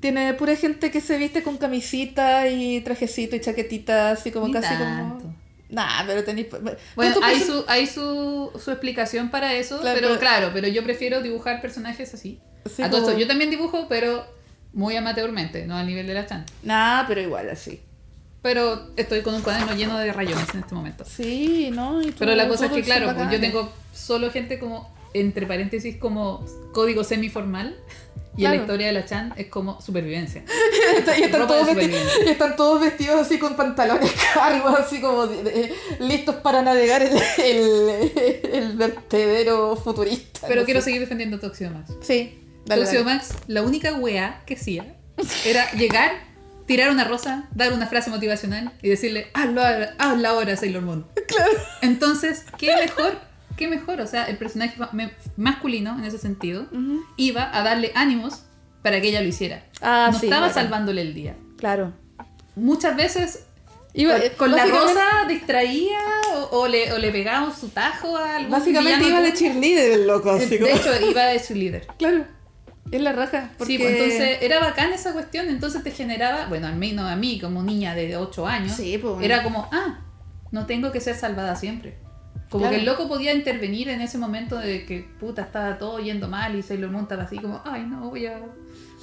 tiene pura gente que se viste con camisita y trajecito y chaquetita así como Ni casi tanto. como... Nah, pero tenéis... Bueno, tú hay, su, hay su, su explicación para eso, Claro, pero pero- claro, pero yo prefiero dibujar personajes así. Sí, a todo como- esto, yo también dibujo, pero muy amateurmente, no al nivel de la Chan. Nah, pero igual así. Pero estoy con un cuaderno lleno de rayones en este momento. Sí, ¿no? Y Pero la tú- cosa es que, claro, pues yo tengo solo gente como, entre paréntesis, como código semiformal. Y en la Claro. historia de la Chan es como supervivencia. [laughs] y, están todos supervivencia. y están todos vestidos así con pantalones [laughs] cargos, así como de- de- listos para navegar el, el, el vertedero futurista. Pero no quiero sé. seguir defendiendo Toxio Max. Sí, dale, Toxio dale. Max, la única weá que hacía era llegar, tirar una rosa, dar una frase motivacional y decirle, hazlo, ahora- hazlo ahora, Sailor Moon. Claro. Entonces, ¿qué mejor? ¿Qué mejor? O sea, el personaje masculino, en ese sentido, Ujú. iba a darle ánimos para que ella lo hiciera. Ah, no sí, estaba salvándole el día. Claro. Muchas veces Iba- con, la rosa distraía o, o le, o le pegaba su tajo a algún Básicamente iba de cheerleader el loco, así De como- hecho, iba de su líder. Claro. Es la raja. Porque... Sí, pues entonces era bacán esa cuestión, entonces te generaba, bueno, al menos a mí como niña de 8 años, Sí, pues. era como, ah, no tengo que ser salvada siempre. Como Claro. que el loco podía intervenir en ese momento de que, puta, estaba todo yendo mal y Sailor Moon estaba así como, ay, no, voy a...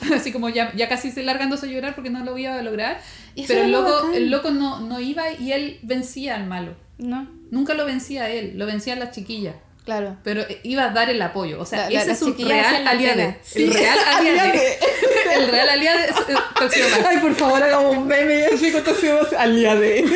[laughs] Así como ya, ya casi se largándose a llorar porque no lo voy a lograr. Eso Pero el lo loco, bacán. el loco no, no iba y él vencía al malo. No, Nunca lo vencía a él, lo vencían las chiquillas. Claro. Pero iba a dar el apoyo. O sea, La- ese es un real la aliado. pega. El Sí, real aliado. [laughs] aliade. [laughs] El real aliado es eh, Toxio Max. Ay, por favor, hagamos un meme así con aliade. [laughs]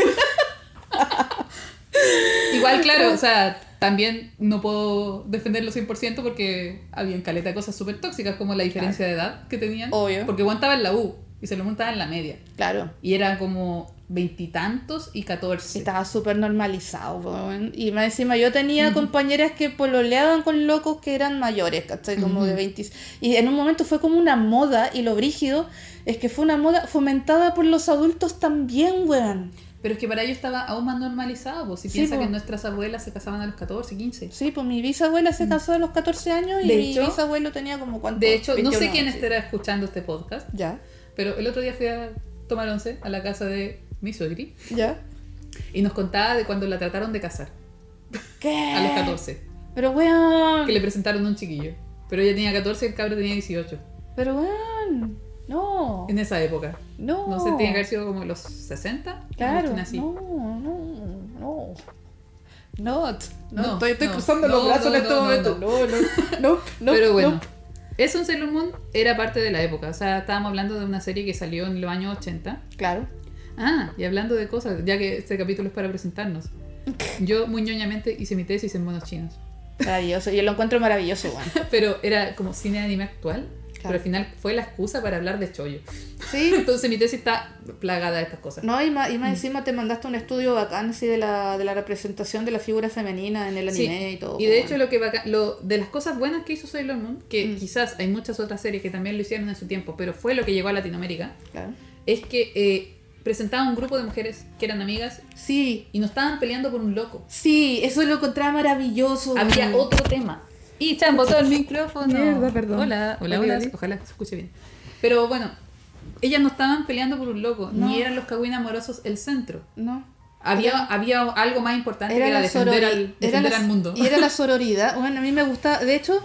Igual, claro, o sea, también no puedo defenderlo 100% porque había caleta de cosas súper tóxicas, como la diferencia de edad que tenían. Obvio. Porque Juan estaba en la U y se lo montaba en la media. Claro. Y era como veintitantos y catorce. Estaba súper normalizado, weón. Y más encima yo tenía compañeras que pololeaban con locos que eran mayores, ¿cachai? Como de 20. Y en un momento fue como una moda, y lo brígido es que fue una moda fomentada por los adultos también, weón. Pero es que para ellos estaba aún más normalizado. Pues, si Sí, piensa po. que nuestras abuelas se casaban a los 14, 15. Sí, pues mi bisabuela se casó a los 14 años y mi bisabuelo tenía como cuánto. De hecho, no sé 21, quién estará escuchando este podcast, Ya, pero el otro día fui a tomar once a la casa de mi suegri ya. y nos contaba de cuando la trataron de casar ¿Qué? a los 14. Pero weón. Que le presentaron un chiquillo. Pero ella tenía 14 y el cabro tenía 18. Pero weón. No. En esa época. No. No sé, tiene que haber sido como los 60. una Claro. así. No, no, no. Not. No, No, estoy, estoy no, cruzando no, los brazos no, en este no, no, momento. No, no, no, no. Pero bueno, no. eso en Sailor Moon era parte de la época. O sea, estábamos hablando de una serie que salió en los años 80. Claro. Ah, y hablando de cosas, ya que este capítulo es para presentarnos. [laughs] Yo muy ñoñamente hice mi tesis en monos chinos. Maravilloso. Yo lo encuentro maravilloso, weón. [laughs] Pero era como cine de anime actual. Claro. Pero al final fue la excusa para hablar de chollo. Sí. [laughs] Entonces mi tesis está plagada de estas cosas. No, y más, y Mm. más encima te mandaste un estudio bacán así de la, de la representación de la figura femenina en el Sí, anime y todo. Y de hecho lo que baca- lo, de las cosas buenas que hizo Sailor Moon, que Mm. quizás hay muchas otras series que también lo hicieron en su tiempo, pero fue lo que llegó a Latinoamérica, Claro. es que eh, presentaba un grupo de mujeres que eran amigas Sí, y no estaban peleando por un loco. sí, eso lo encontraba maravilloso. Había otro tema. Y Chan botó el micrófono. Mierda, perdón. Hola, hola, hola. oli. Ojalá se escuche bien. Pero bueno, ellas no estaban peleando por un loco, No. ni eran los Kawin amorosos el centro. No. Había, Era- había algo más importante que Era era la defender, al, era defender la- al mundo. Y era la sororidad. Bueno, a mí me gusta. De hecho,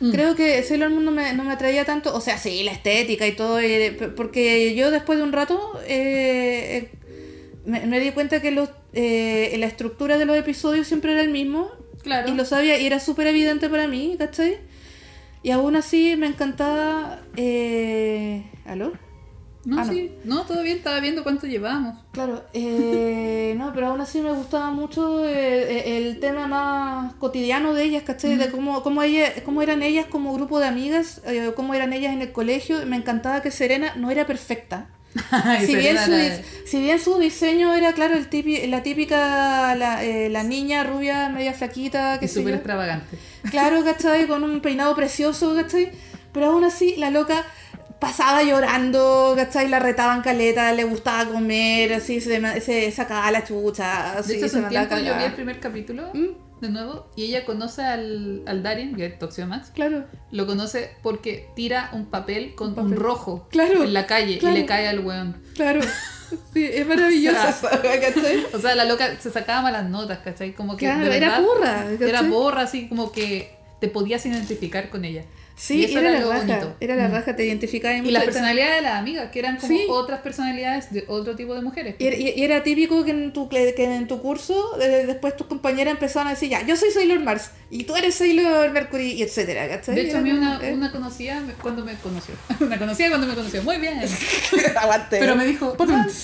Mm. creo que Sailor Moon no me, no me atraía tanto. O sea, sí, la estética y todo. eh, porque yo después de un rato eh, eh, me, me di cuenta que los, eh, la estructura de los episodios siempre era el mismo. Claro. Y lo sabía, y era súper evidente para mí, ¿cachai? Y aún así me encantaba. ¿Aló? No, Ah, no. sí. No, todo bien, estaba viendo cuánto llevábamos. Claro, eh, no, pero aún así me gustaba mucho eh, el, tema más cotidiano de ellas, ¿cachai? De cómo, cómo, ella, cómo eran ellas como grupo de amigas, eh, cómo eran ellas en el colegio. Me encantaba que Serena no era perfecta. [laughs] si, bien su, la- si bien su diseño era, claro, el tipi- la típica, la, eh, la niña rubia, media flaquita, que súper extravagante. Claro, ¿cachai? Con un peinado precioso, ¿cachai? Pero aún así, la loca pasaba llorando, ¿cachai? La retaban caleta, le gustaba comer, así, se, sacaba la chucha, así, De hecho, se un tiempo yo vi el primer capítulo ¿Mm? de nuevo y ella conoce al, al Darien, que es Toxio Max. Claro, Lo conoce porque tira un papel con un, rojo Claro, en la calle claro. y le cae al weón. claro. [laughs] Sí, es maravillosa, O sea, ¿cachai? [laughs] O sea, la loca se sacaba malas notas, ¿cachai? Como que Claro, de era verdad, porra, ¿cachai? Era porra, así como que te podías identificar con ella. Sí, Y eso era, era la lo raja, bonito. era la Mm. raja, te identificaba Y mucho. las personalidades de las amigas, que eran como Sí. otras personalidades de otro tipo de mujeres. Y era, y- y era típico que en tu, que en tu curso, eh, después tus compañeras empezaban a decir, ya, yo soy Sailor Mars, y tú eres Sailor Mercury, y etcétera, ¿cachai? De hecho, a mí una, eh, una conocida cuando me conoció. [laughs] Una conocida cuando me conoció. Muy bien. [laughs] Aguante. Pero me dijo,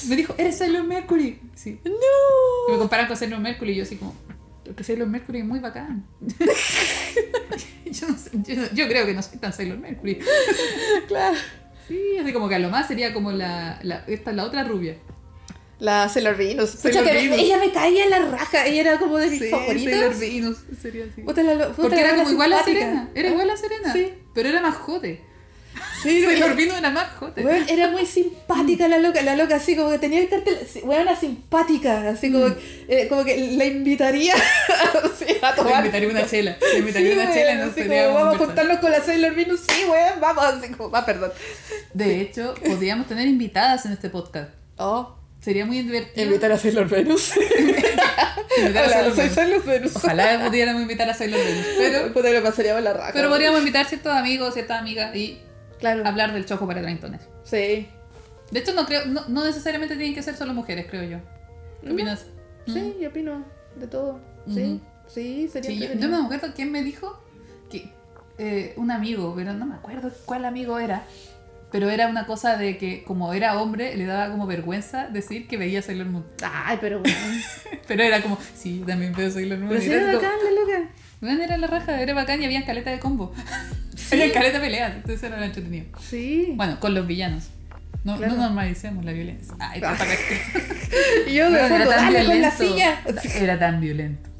me dijo, eres Sailor Mercury. Sí. ¡No! Y me comparan con Sailor Mercury y yo así como, porque Sailor Mercury es muy bacán. [laughs] yo, no sé, yo, yo creo que no soy tan Sailor Mercury. [laughs] Claro. Sí, así como que a lo más sería como la, la esta es la otra rubia. La Sailor Venus. Sailor Pucha, que Venus. Ella me caía en la raja, ella era como de mis Sailor favoritas. Venus, sería así. Puta, la- puta, Porque era como igual a. Serena. Era igual a Serena. Sí. Pero era más jote. Sí, era más jote. Weón, era muy simpática la loca, la loca así como que tenía el cartel, era simpática, así como, Mm. eh, como que la invitaría [laughs] así, a Le tomar. invitaría una chela. Le invitaría Sí, una chela no así sería como, vamos a juntarnos con la Sailor Venus, sí, weón, vamos, así como, ah, perdón. De hecho, podríamos tener invitadas en este podcast. Oh, Sería muy divertido. invitar a Sailor Venus. [laughs] Invitar a Hola, Sailor soy Venus. Sailor Venus. Ojalá pudiéramos invitar a Sailor Venus. Pero, lo pasaríamos la raja. pero podríamos invitar ciertos amigos, ciertas amigas y Claro. hablar del chojo para treintones. Sí. De hecho, no creo, no, no necesariamente tienen que ser solo mujeres, creo yo. ¿Qué No. opinas? Sí, yo opino de todo. Sí, sí, sería Sí, yo, yo me acuerdo quién me dijo que eh, un amigo, pero no me acuerdo cuál amigo era. Pero era una cosa de que como era hombre, le daba como vergüenza decir que veía Sailor Moon. Ay, pero weón. [laughs] Pero era como, sí, también veo Sailor Moon. Pero era era así como, bacán la loca. Bueno, era la raja, era bacán y había caleta de combo. Había caleta de peleas, entonces era lo entretenido. Sí. Bueno, con los villanos. No, Claro. no normalicemos la violencia. Ay, [laughs] tanta Y yo de Bueno, fondo, era tan dale con la violento. silla. Era tan violento.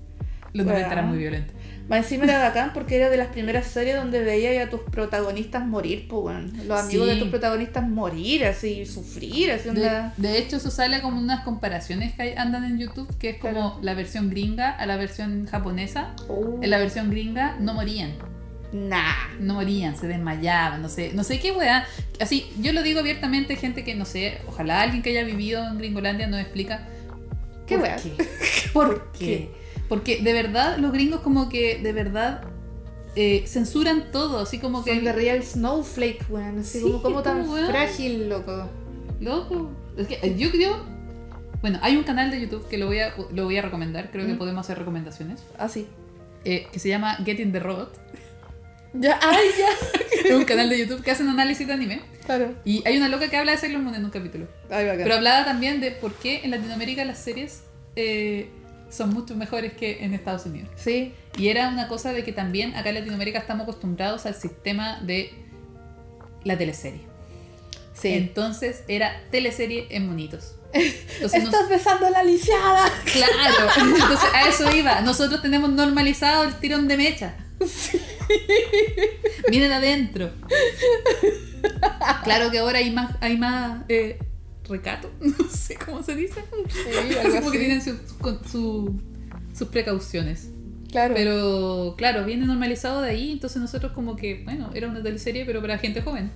Los 90 eran Bueno. muy violentos. Más encima era bacán porque era de las primeras series donde veía a tus protagonistas morir, pues, weón. Los amigos Sí. de tus protagonistas morir, así, sufrir, así, De, onda. de hecho, eso sale como unas comparaciones que andan en YouTube, que es como Claro. la versión gringa a la versión japonesa. Oh. En la versión gringa no morían, Nah. no morían, se desmayaban, no sé, no sé qué weá. Así, yo lo digo abiertamente, gente que no sé, ojalá alguien que haya vivido en Gringolandia nos explica. ¿Qué por weá? qué. [laughs] ¿Por qué? Porque de verdad los gringos como que de verdad eh, censuran todo, así como que... Son real snowflake, weón. Así Sí, como, como tan frágil, loco. Loco. Es que eh, yo creo. Bueno, hay un canal de YouTube que lo voy a, lo voy a recomendar, creo que podemos hacer recomendaciones, Ah, sí. eh, que se llama Getting the Robot. Ya, ay, ya. [laughs] Es un canal de YouTube que hace un análisis de anime. Claro. Y hay una loca que habla de Sailor Moon en un capítulo. Ay, bacán. Pero hablaba también de por qué en Latinoamérica las series eh, son mucho mejores que en Estados Unidos. Sí, Y era una cosa de que también acá en Latinoamérica estamos acostumbrados al sistema de la teleserie. sí. Entonces era teleserie en monitos. Entonces, nos- Estás besando a la lisiada. claro, [laughs] entonces a eso iba. Nosotros tenemos normalizado el tirón de mecha. Miren adentro. Claro que ahora hay más, hay más eh, recato, [laughs] no sé cómo se dice. Sí, como [laughs] que tienen su- su- su- sus precauciones. Claro. Pero claro, viene normalizado de ahí, entonces nosotros como que, bueno, era una teleserie, pero para gente joven.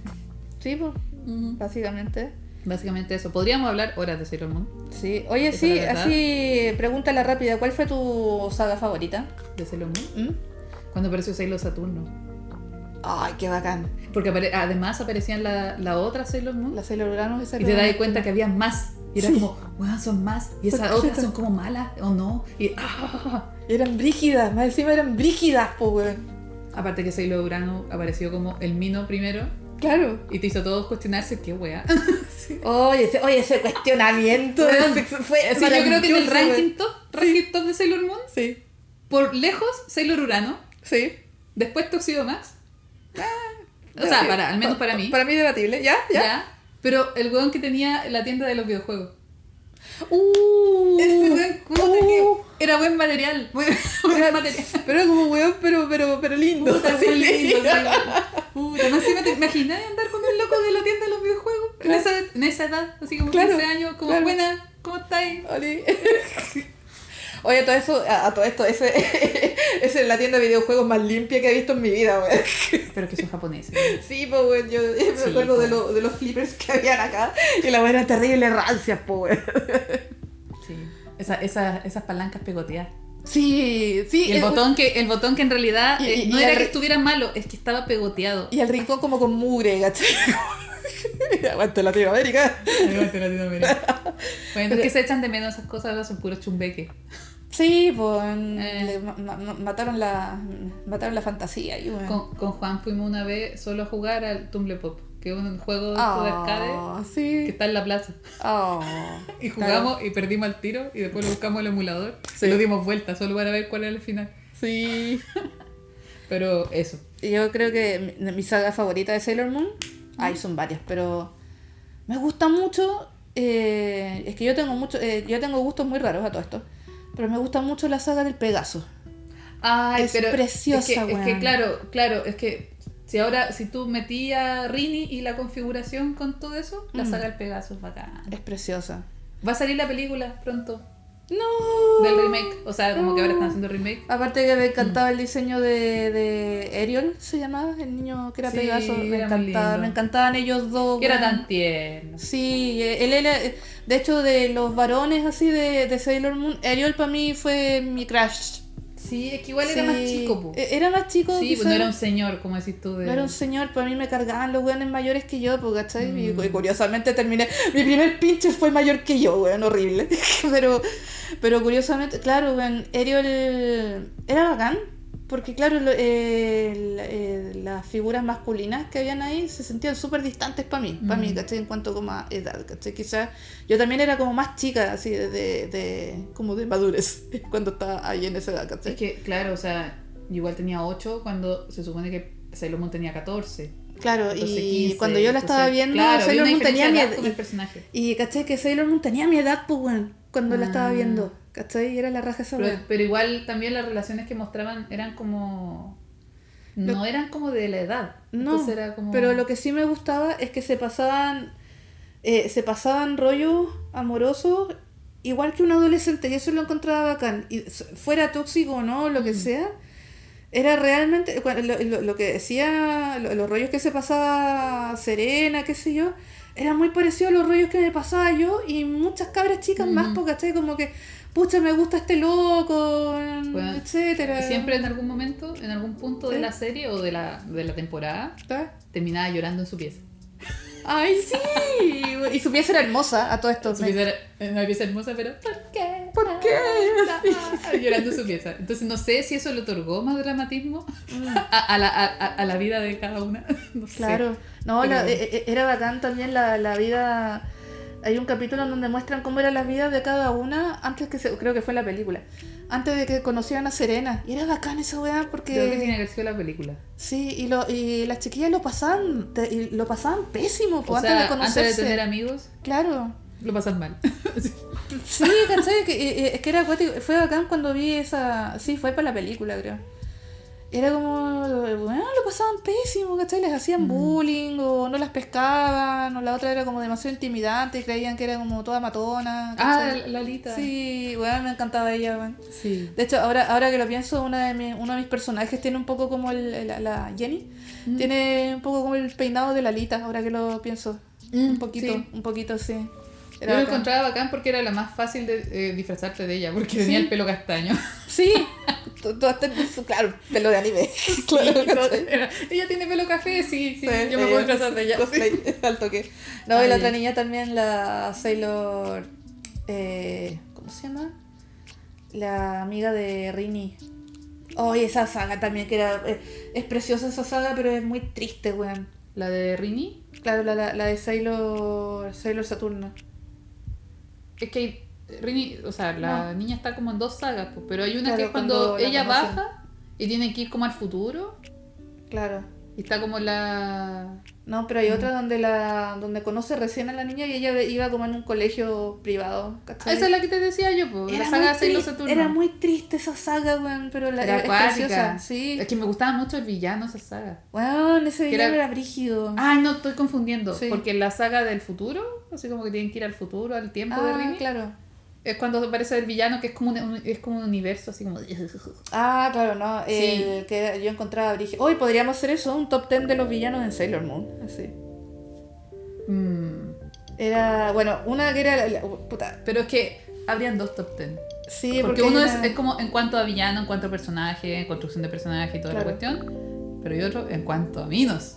Sí, pues, básicamente. Básicamente eso. Podríamos hablar horas de Sailor Moon, Sí. Oye, Esa sí, así, pregúntala rápida. ¿Cuál fue tu saga favorita? de Sailor Moon, ¿Mm? cuando apareció Sailor Saturno. Ay, qué bacán. Porque apare- además aparecían la, la otra Sailor Moon La Sailor Urano esa y te das cuenta que había más. Y era Sí. como, wow, son más. Y esas otras son como malas o no. Y ah. Eran brígidas, más encima eran brígidas, po, weón. aparte que Sailor Urano apareció como el Mino primero Claro. y te hizo a todos cuestionarse qué wea. [laughs] Sí. Oye, ese, oye, ese cuestionamiento fue Sí, yo creo que en el ranking top, ranking top de Sailor Moon, Sí, por lejos Sailor Urano, sí. después Tuxedo Max. O sea, para, al menos para mí. Para mí debatible, ¿ya? ¿Ya? ¿Ya? Pero el weón que tenía la tienda de los videojuegos. Uh, Ese weón, uh. que era buen material. [laughs] Buen, buen material. Pero era como weón, pero, pero, pero lindo. Puta, así. fue lindo, sí. Puta, más encima te andar con el loco de la tienda de los videojuegos en, esa, en esa edad, así como Claro, 15 años, como claro. buena, ¿cómo estáis? Oli. Oye, todo eso, a, a todo esto, ese, [laughs] ese es la tienda de videojuegos más limpia que he visto en mi vida, weón. Pero que son japoneses. Sí, pues, weón, yo me Sí, acuerdo de, lo- de los flippers que habían acá y la era terrible rancias, pues. Sí. Esa, esa, esas palancas pegoteadas. Sí, sí. Y el botón que, el botón que en realidad Y- eh, y- no y era el- que estuviera malo, es que estaba pegoteado. Y el rincón como con mugre, ¿cachai? [laughs] Aguante Latinoamérica. [laughs] Bueno, es que se echan de menos esas cosas, ahora son puros chumbeques. Sí, pues Eh. le ma- ma- mataron la mataron la fantasía ahí, weón. Con, con Juan fuimos una vez solo a jugar al Tumble Pop, que es un juego de, estos Ah, de arcade que sí. está en la plaza. Ah, [laughs] Y jugamos y perdimos al tiro y después lo buscamos el emulador Sí. y lo dimos vuelta solo para ver cuál era el final. Sí. [laughs] Pero eso. Yo creo que mi, mi saga favorita de Sailor Moon, ay, son varias, pero me gusta mucho. eh, es que yo tengo mucho, eh, yo tengo gustos muy raros a todo esto, pero me gusta mucho la saga del Pegaso. Ay, Es pero preciosa, es que, es que claro, claro, es que si ahora, si tú metías Rini y la configuración con todo eso, la Mm. saga del Pegaso es bacán. Es preciosa. Va a salir la película pronto No. del remake. O sea, como que ahora están haciendo remake. Aparte que me encantaba el diseño de, de Ariel, se llamaba, el niño que era Sí, Pegaso. Me era encantaba, me encantaban ellos dos. Que era tan tierno. Sí, él era, de hecho, de los varones así de, de Sailor Moon, Ariel para mí fue mi crush. Sí, es que igual era más chico, po. E- Era más chico. Sí, pues no era un señor, como decís tú. De... No era un señor, para mí me cargaban los weones mayores que yo, pues, ¿cachai? Y- Mm. Y, curiosamente terminé. Mi primer pinche fue mayor que yo, weón, horrible. [laughs] pero, pero curiosamente, claro, weón, Ariel era bacán. Porque, claro, lo- eh, eh, las figuras masculinas que habían ahí se sentían súper distantes para mí, para mí, Mm. ¿cachai? En cuanto como a edad, ¿cachai? Quizás yo también era como más chica, así, de, de, de- como de madurez, [laughs] cuando estaba ahí en esa edad, ¿cachai? Es que, claro, o sea, yo igual tenía 8 cuando se supone que Sailor Moon tenía 14. Claro, y 15, cuando yo la estaba viendo, claro, Sailor Moon tenía mi edad. edad personaje. Y caché que Sailor Moon tenía mi edad, pues, weón, cuando la estaba Ah. viendo. ¿Cachai? Y era la raja esa Pero, igual también las relaciones que mostraban eran como... No eran como de la edad. No, era como... pero lo que sí me gustaba es que se pasaban, eh, se pasaban rollos amorosos igual que un adolescente, y eso lo encontraba bacán. Y fuera tóxico o no, lo que sea, era realmente, lo, lo- lo que decía, lo- los rollos que se pasaba Serena, qué sé yo, eran muy parecidos a los rollos que me pasaba yo y muchas cabras chicas más, porque ¿cachai? Como que, pucha, me gusta este loco, Bueno, etcétera. Y siempre en algún momento, en algún punto de la serie o de la, de la temporada, terminaba llorando en su pieza. Ay, sí. Y su pieza era hermosa a todo esto. Su pieza era una pieza hermosa, pero ¿por qué? ¿Por qué? Ah, Llorando su pieza. Entonces no sé si eso le otorgó más dramatismo a, a la, a, a la vida de cada una. [laughs] No sé. Claro. No, Pero- la- e- e- era bacán también la, la vida. Hay un capítulo en donde muestran cómo era la vida de cada una antes que se, creo que fue en la película. Antes de que conocieran a Serena. Y era bacán esa weá porque. Creo que tiene que haber sido la película. Sí, y, lo, y las chiquillas lo pasaban, te- y lo pasaban pésimo O pues, sea, antes de antes conocerse. de tener amigos, Claro. lo pasan mal. [laughs] Sí, ¿cachai? Que, eh, eh, es que era acuático. Fue bacán cuando vi esa. Sí, fue para la película, creo. Era como. Bueno, lo pasaban pésimo, ¿cachai? Les hacían Mm. bullying, o no las pescaban, o la otra era como demasiado intimidante y creían que era como toda matona. ah, ¿cachai? Lalita. Sí, bueno, me encantaba ella, weón. Sí. De hecho, ahora, ahora que lo pienso, una de mi- uno de mis personajes tiene un poco como el, la, la Jenny. Mm. Tiene un poco como el peinado de Lalita, ahora que lo pienso. Mm, un poquito, sí. un poquito, sí. Yo lo encontraba bacán porque era la más fácil de eh, disfrazarte de ella, porque tenía el pelo castaño. Sí, [laughs] tú, tú has claro, pelo de anime. [laughs] [laughs] ella tiene pelo café, sí, sí, Sí, yo me puedo disfrazar de ella. cosplay, al toque. No, y la otra niña también, la Sailor. Eh, ¿Cómo se llama? La amiga de Rini. Oh, y esa saga también, que era. eh, es preciosa esa saga, pero es muy triste, weón. La de Rini, Claro, la, la, la de Sailor, Sailor Saturno. Es que hay- Rini, o sea, la niña está como en dos sagas, pues, pero hay una Claro, que es cuando, cuando la ella baja y tiene que ir como al futuro. Claro. Y está como la... No, pero hay otra donde la donde conoce recién a la niña y ella iba como en un colegio privado. ¿cachai? Esa es la que te decía yo, pues, la Era saga muy Sailor Saturno. Era muy triste esa saga, weón, pero la Era es preciosa. Sí. Es que me gustaba mucho el villano esa saga. Weón, ese villano era- era, brígido. Ah, no, estoy confundiendo. Sí. Porque la saga del futuro, así como que tienen que ir al futuro, al tiempo de Ah, Rini, claro. Es cuando aparece el villano que es como un, un- es como un universo así como... [laughs] Ah, claro, no. Sí. El que yo encontraba brígido. Hoy podríamos hacer eso, un top 10 de los villanos en Sailor Moon. Así. Mm. Era, bueno, una que era. la- la- puta. Pero es que habrían dos top ten. Sí, porque, porque, uno es, es como en cuanto a villano, en cuanto a personaje, construcción de personaje y toda la cuestión. Pero hay otro en cuanto a Minos.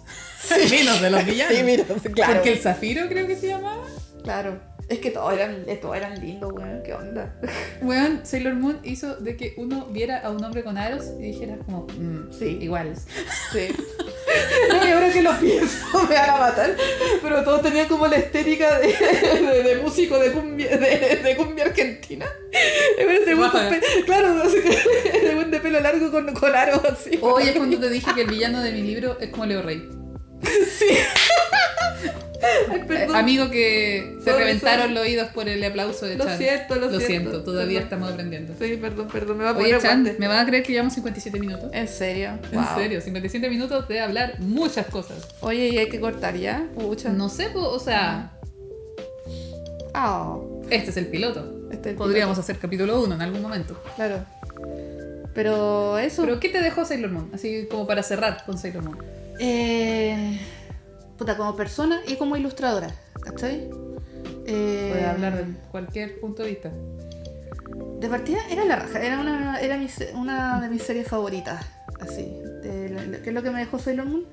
[laughs] Minos de los [laughs] villanos. Sí, mira, claro. Porque el Zafiro creo que se llamaba. Claro. Es que todos eran, eh, todos eran lindos, weón. ¿Qué onda? [laughs] Weón, Sailor Moon hizo de que uno viera a un hombre con aros y dijera como, mm, Sí. iguales. Sí. [laughs] No, y ahora que lo pienso, me van a matar. Pero todos tenían como la estética de, de, de músico de cumbia, de, de cumbia argentina. Ese claro, ese [laughs] de pelo largo con, con aros así. Hoy es cuando te dije que el villano de mi libro es como Leo Rey. Ay, Eh, perdón. amigo que se reventaron los oídos por el aplauso de Lo Chan. siento, lo siento. siento, todavía Perdón. estamos aprendiendo. Sí, perdón, perdón, me va a Oye, poner Chan, guante. ¿me van a creer que llevamos 57 minutos? ¿En serio? En serio, 57 minutos de hablar muchas cosas. Oye, y hay que cortar ya. Pucha. No sé, po, o sea, Ah, este es el piloto. este es el Podríamos hacer capítulo 1 en algún momento. Claro. Pero eso. Pero ¿qué te dejó Sailor Moon? Así como para cerrar con Sailor Moon. Eh, puta, como persona y como ilustradora. ¿Cachai? Eh, Puedes hablar de cualquier punto de vista. De partida era la raja, era una, era mi una de mis series favoritas, así, de la- ¿qué es lo que me dejó Sailor Moon?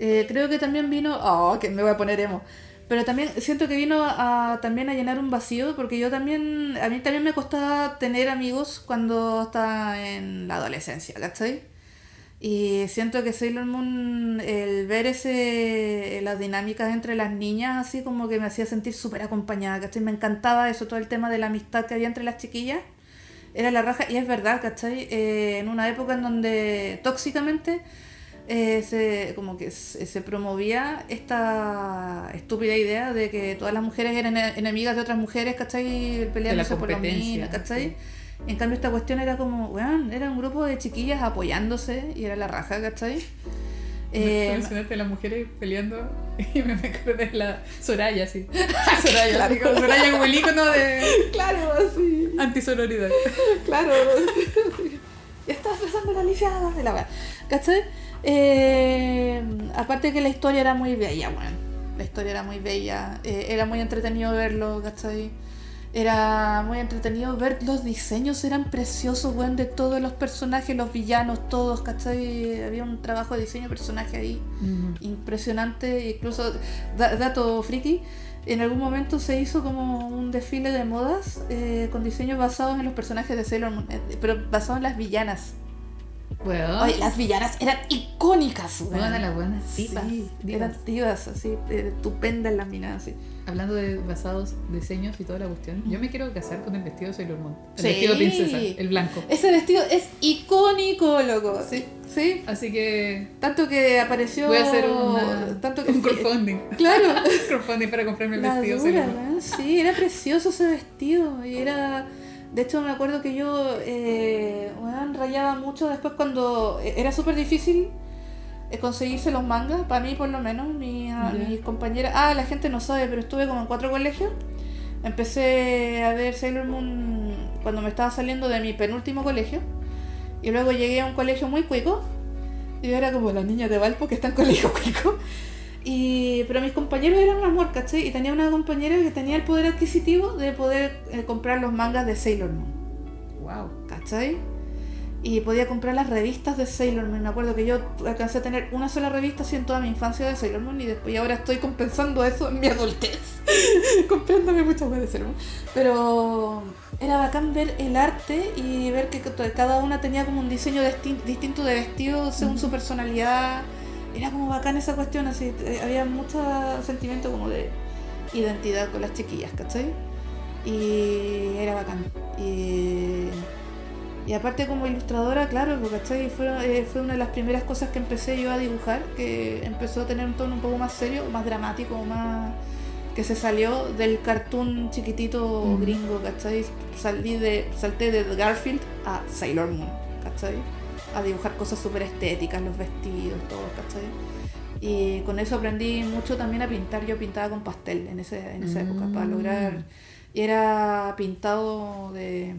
Eh, creo que también vino, oh, que me voy a poner emo, pero también siento que vino a, también a llenar un vacío, porque yo también, a mí también me costaba tener amigos cuando estaba en la adolescencia, ¿cachai? Y siento que Sailor Moon, el ver ese, las dinámicas entre las niñas, así como que me hacía sentir súper acompañada, ¿cachai? Me encantaba eso, todo el tema de la amistad que había entre las chiquillas. Era la raja, y es verdad, ¿cachai? Eh, en una época en donde tóxicamente eh, se, como que se, se promovía esta estúpida idea de que todas las mujeres eran enemigas de otras mujeres, ¿cachai? Peleándose por lo competencia, mismo, ¿cachai? En cambio, esta cuestión era como, weón, era un grupo de chiquillas apoyándose y era la raja, ¿cachai? Eh, mencionaste las mujeres peleando [laughs] y me acordé de la Soraya, sí. [laughs] Soraya, Claro. como Soraya como el icono de [laughs] claro, así, antisororidad. claro. Estás besando la lisiada de la weá, ¿cachai? Eh, aparte que la historia era muy bella, weón. La historia era muy bella, eh, era muy entretenido verlo, ¿cachai? Era muy entretenido ver los diseños, eran preciosos, weón, de todos los personajes, los villanos, todos, ¿cachai? Había un trabajo de diseño de personaje ahí impresionante, incluso, da- dato friki, en algún momento se hizo como un desfile de modas eh, con diseños basados en los personajes de Sailor Moon, eh, pero basados en las villanas. Bueno, Oye, las villanas eran icónicas. Buenas las buenas tipas, Sí, divas. eran divas, así, eh, estupendas las minas, así. hablando de basados, diseños y toda la cuestión, yo me quiero casar con el vestido de Sailor Moon. El Sí. vestido de princesa, el blanco. Ese vestido es icónico, loco. Sí. Sí. Así que Tanto que apareció. voy a hacer una, Tanto que un crowdfunding. [laughs] Claro. [laughs] crowdfunding para comprarme el La vestido dura. Sí, era precioso ese vestido. Y era. De hecho, me acuerdo que yo eh, weón, rayaba mucho después cuando e, era súper difícil eh, conseguirse los mangas, para mí por lo menos, mi, mis compañeras. Ah, la gente no sabe, pero estuve como en cuatro colegios. Empecé a ver Sailor Moon cuando me estaba saliendo de mi penúltimo colegio. Y luego llegué a un colegio muy cuico. Y yo era como la niña de Valpo que está en colegio cuico. Y, pero mis compañeros eran un amor, ¿cachai? Y tenía una compañera que tenía el poder adquisitivo de poder eh, comprar los mangas de Sailor Moon, Wow. ¿cachai? Y podía comprar las revistas de Sailor Moon. Me acuerdo que yo alcancé a tener una sola revista así en toda mi infancia de Sailor Moon y después y ahora estoy compensando eso en mi adultez. [laughs] Comprándome muchas de Sailor Moon. Pero era bacán ver el arte y ver que cada una tenía como un diseño distin- distinto de vestido según su personalidad. Era como bacán esa cuestión, así. eh, Había mucho sentimiento como de identidad con las chiquillas, ¿cachai? Y era bacán. Y, y aparte como ilustradora, claro, porque, ¿cachai? Fue, eh, fue una de las primeras cosas que empecé yo a dibujar, que empezó a tener un tono un poco más serio, más dramático, más que se salió del cartoon chiquitito Mm. gringo, ¿cachai? Salí de, salté de Garfield a Sailor Moon, ¿cachai? A dibujar cosas súper estéticas, los vestidos, todo, ¿cachai? Y con eso aprendí mucho también a pintar. Yo pintaba con pastel en, ese, en esa época para Mm. lograr. Y era pintado de,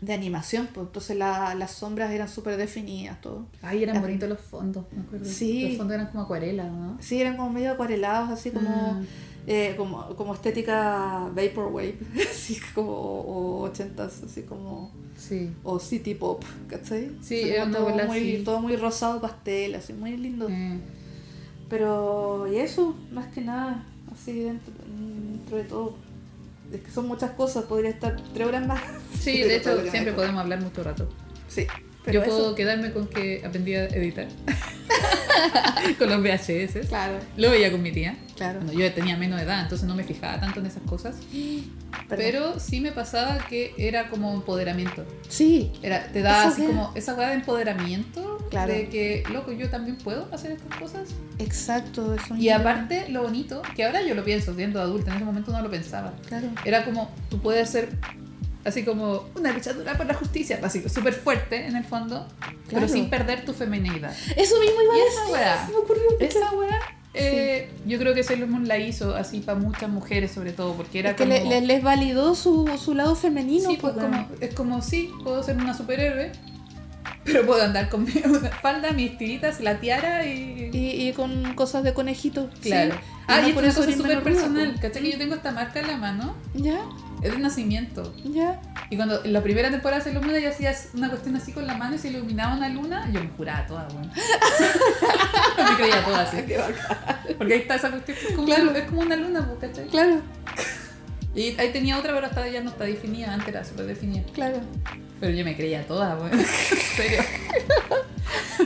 de animación, pues entonces la- las sombras eran súper definidas, todo. Ay, eran bonitos los fondos, me acuerdo. Sí. Los fondos eran como acuarela, ¿no? Sí, eran como medio acuarelados, así como, Ah. Eh, como, como estética vaporwave, [laughs] así como o ochentas, así como Sí. o city pop, ¿cachai? Sí, como una todo muy, así. todo muy rosado pastel, así muy lindo. Eh, Pero, y eso, más que nada, así dentro, dentro de todo. Es que son muchas cosas, podría estar tres horas más. Sí, de [laughs] hecho, siempre podemos hablar mucho rato. Sí, pero Yo puedo eso, quedarme con que aprendí a editar. [laughs] con los VHS. claro, Lo veía con mi tía. Claro. Bueno, yo tenía menos edad, entonces no me fijaba tanto en esas cosas. [gasps] Perdón. Pero sí me pasaba que era como empoderamiento. sí, Era, te da Esa así como esa weá de empoderamiento. Claro. De que, loco, yo también puedo hacer estas cosas. exacto. Eso Y aparte, lo bonito, que ahora yo lo pienso siendo adulta, en ese momento no lo pensaba. Claro. Era como, tú puedes ser así como una luchadora por la justicia, así súper fuerte en el fondo, pero Claro. sin perder tu feminidad. Eso mismo iba a esa decir. weá, me ocurrió. Esa weá, eh, yo creo que Sailor Moon la hizo así para muchas mujeres sobre todo, porque era Es que como... le- le- les validó su, su lado femenino. sí, pues pues, como, es como, sí, puedo ser una superhéroe, pero puedo andar con mi [laughs] falda, mis tiritas, la tiara y... y, y con cosas de conejito. sí. Claro. Y Ah, no y por esto es una cosa súper personal. pues. ¿Cachai? Que yo tengo esta marca en la mano. Ya, Es de nacimiento. ya. Y cuando en la primera temporada de Sailor Moon yo hacía una cuestión así con la mano y se iluminaba una luna, yo me juraba toda, weón. [laughs] me creía toda así. Porque ahí está esa cuestión es como, Claro. una, es como una luna, pues, ¿cachai? Claro, Y ahí tenía otra, pero hasta ya no está definida. Antes era súper definida. claro. Pero yo me creía toda, weón. [laughs] En serio.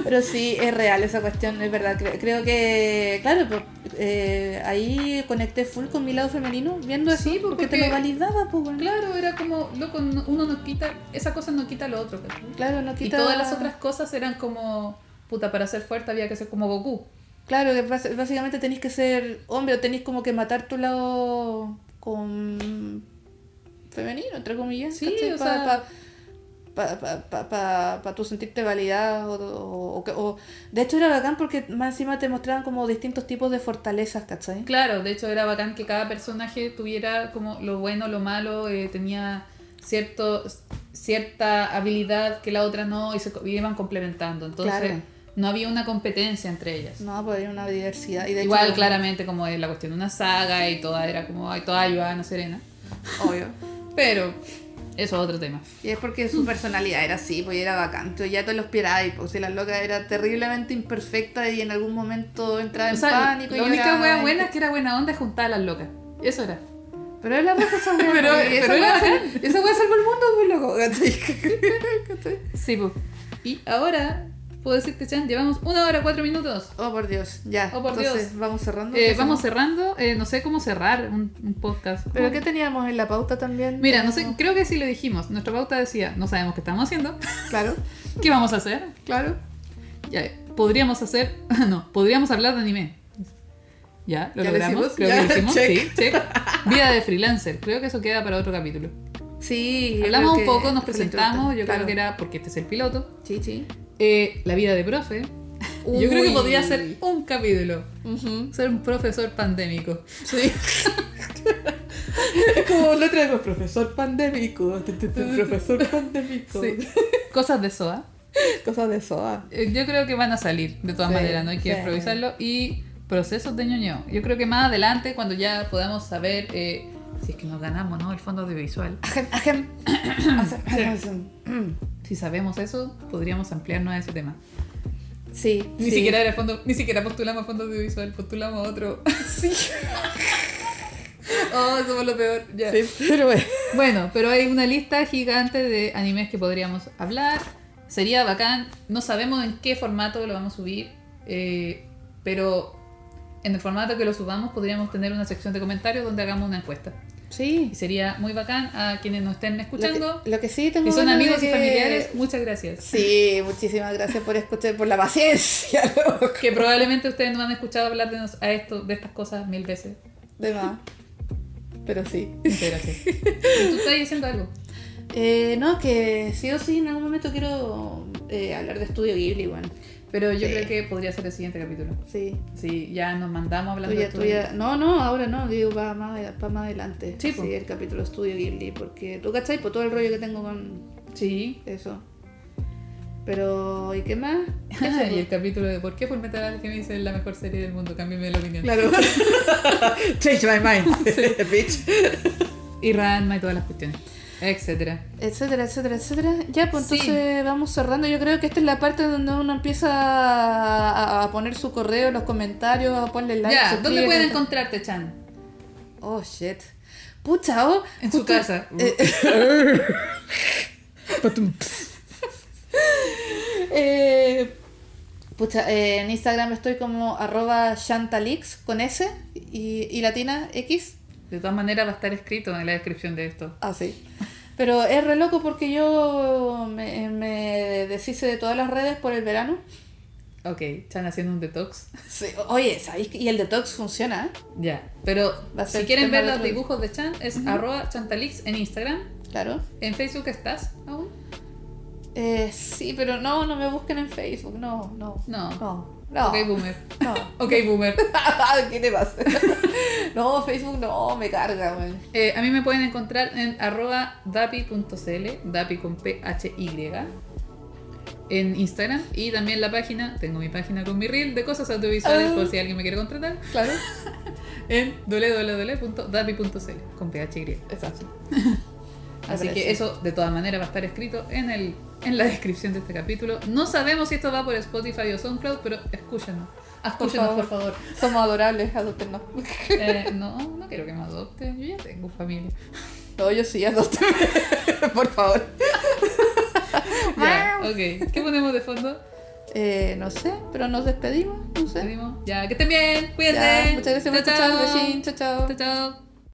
Pero sí, es real esa cuestión, es verdad. Cre- Creo que, claro, pues, eh, ahí conecté full con mi lado femenino, viendo eso, Sí, pues, porque, te lo validaba, pues, bueno. Claro, era como, loco, no- uno no quita, esa cosa no quita lo otro. Claro, no Y quita... todas las otras cosas eran como, puta, para ser fuerte había que ser como Goku. Claro, que básicamente tenéis que ser hombre o tenéis como que matar tu lado con femenino, entre comillas. Sí, o Pa- sea- pa- pa- pa- pa- pa- pa tú sentirte validado o, o o- de hecho era bacán porque más encima te mostraban como distintos tipos de fortalezas, ¿cachai? Claro, de hecho era bacán que cada personaje tuviera como lo bueno, lo malo, eh, tenía cierto, cierta habilidad que la otra no y se iban complementando. Entonces Claro. No había una competencia entre ellas. No, pues hay una diversidad. Y de Igual hecho, claramente como es la cuestión de una saga y toda era como, ay, todas ayudaban a Serena. Obvio. Pero eso es otro tema. Y es porque su personalidad era así, pues era bacán. Entonces ya te lo esperabas, pues si la loca era terriblemente imperfecta y en algún momento entraba O en sea, pánico. la y única wea buena es que era buena onda y juntaba a las locas. Eso era. Pero es la esa [laughs] wea. Pero- pues, pero Esa wea salvó el mundo, pues loco. Sí, pues. Y ahora, puedo decirte, Chan, llevamos una hora, cuatro minutos. Oh, por Dios, ya. Oh, por Entonces, Dios. vamos cerrando. Eh, ¿Qué vamos cerrando. eh, no sé cómo cerrar un, un podcast. ¿Pero ¿Cómo? qué teníamos en la pauta también? Mira, no sé, creo que sí lo dijimos. Nuestra pauta decía, no sabemos qué estamos haciendo. [laughs] Claro, ¿Qué vamos a hacer? claro. Ya, podríamos hacer, [laughs] no, podríamos hablar de anime. Ya, lo Ya lo logramos, creo ya, que lo hicimos, check. sí, check. Vida de freelancer, creo que eso queda para otro capítulo. Sí, Hablamos un que poco, nos presentamos, yo interesante. creo Claro. que era porque este es el piloto. Sí, sí. Eh, la vida de profe. [laughs] Yo creo que Uy. podría ser un capítulo. Ujú. Ser un profesor pandémico. Sí. [laughs] es como otra vez, profesor pandémico. Profesor pandémico. Sí. Cosas de SOA. Cosas de SOA. Eh, Yo creo que van a salir, de todas Sí, maneras, no hay que sí. improvisarlo. Y procesos de ñoño. Yo creo que más adelante, cuando ya podamos saber eh, si es que nos ganamos, ¿no? El fondo audiovisual. Ajem, ajem. [coughs] Si sabemos eso, podríamos ampliarnos a ese tema. Sí. Ni sí. siquiera era fondo, ni siquiera postulamos a fondo audiovisual, postulamos a otro. Sí. [laughs] oh, somos lo peor. Ya. Sí, pero bueno. Bueno, pero hay una lista gigante de animes que podríamos hablar. Sería bacán. No sabemos en qué formato lo vamos a subir. eh, pero en el formato que lo subamos podríamos tener una sección de comentarios donde hagamos una encuesta. Sí. Y sería muy bacán a quienes nos estén escuchando. Lo que, lo que sí tengo Si son amigos y que- familiares, muchas gracias. Sí, muchísimas gracias por escuchar, por la paciencia, [laughs] loco. Que probablemente ustedes no han escuchado hablar de, nos- a esto, de estas cosas mil veces. De más. Pero sí. Gracias. ¿Y tú estás diciendo algo? Eh, no, que sí o sí en algún momento quiero eh, hablar de Estudio Ghibli, bueno. Pero yo Sí. creo que podría ser el siguiente capítulo. Sí. Sí, ya nos mandamos hablando de tu- tuya. No, no, ahora no, digo, para más, para más adelante. Sí, Sí, el capítulo Estudio Ghibli, porque tú cachai, por todo el rollo que tengo con Sí. eso. Pero, ¿y qué más? [laughs] ¿Qué Ah, y el capítulo de ¿Por qué Fullmetal Alchemist es la mejor serie del mundo? Cámbiame la opinión. Claro. [laughs] Change my mind, [laughs] bitch. Y Ranma y todas las cuestiones. Etcétera. Etcétera, etcétera, etcétera. Ya, pues Sí. entonces vamos cerrando. Yo creo que esta es la parte donde uno empieza a, a poner su correo, los comentarios, a ponerle like. ya, ¿dónde pueden encontrarte, Chan? Oh, shit. Pucha, oh. En su casa. [laughs] [laughs] Eh, pucha, eh, en Instagram estoy como arroba chantalix con S y, y latina X. De todas maneras va a estar escrito en la descripción de esto. Ah, sí. [laughs] Pero es re loco porque yo me, me deshice de todas las redes por el verano. Ok, Chan haciendo un detox. Sí, Oye, ¿sabéis? Y el detox funciona. Ya. Pero si quieren ver los dibujos de Chan, es arroba chantalix en Instagram. Claro. ¿En Facebook estás aún? Eh, sí, pero no, no me busquen en Facebook. No, no. No. No. No. Ok, boomer. No. [laughs] Ok, boomer. [laughs] ¿Qué te pasa? [laughs] no, Facebook no, me carga, güey. Eh, a mí me pueden encontrar en arroba dapi.cl, dapi con P-H-Y, en Instagram y también la página, tengo mi página con mi reel de cosas audiovisuales por si alguien me quiere contratar, Claro. en www.dapi.cl con PHY. Exacto. Así que eso de todas maneras va a estar escrito en, el, en la descripción de este capítulo. No sabemos si esto va por Spotify o SoundCloud, pero escúchenos. Escúchenos, por favor. Somos adorables, adoptennos. Eh, [laughs] no, no quiero que me adopten, yo ya tengo familia. No, yo sí, adoptenme. [laughs] por favor. [laughs] Ya, ok. ¿Qué ponemos de fondo? Eh, no sé, pero nos despedimos, no sé. Despedimos. Ya, que estén bien. Cuídense. Ya, muchas gracias por escuchar. chao, chao. Chao, chao.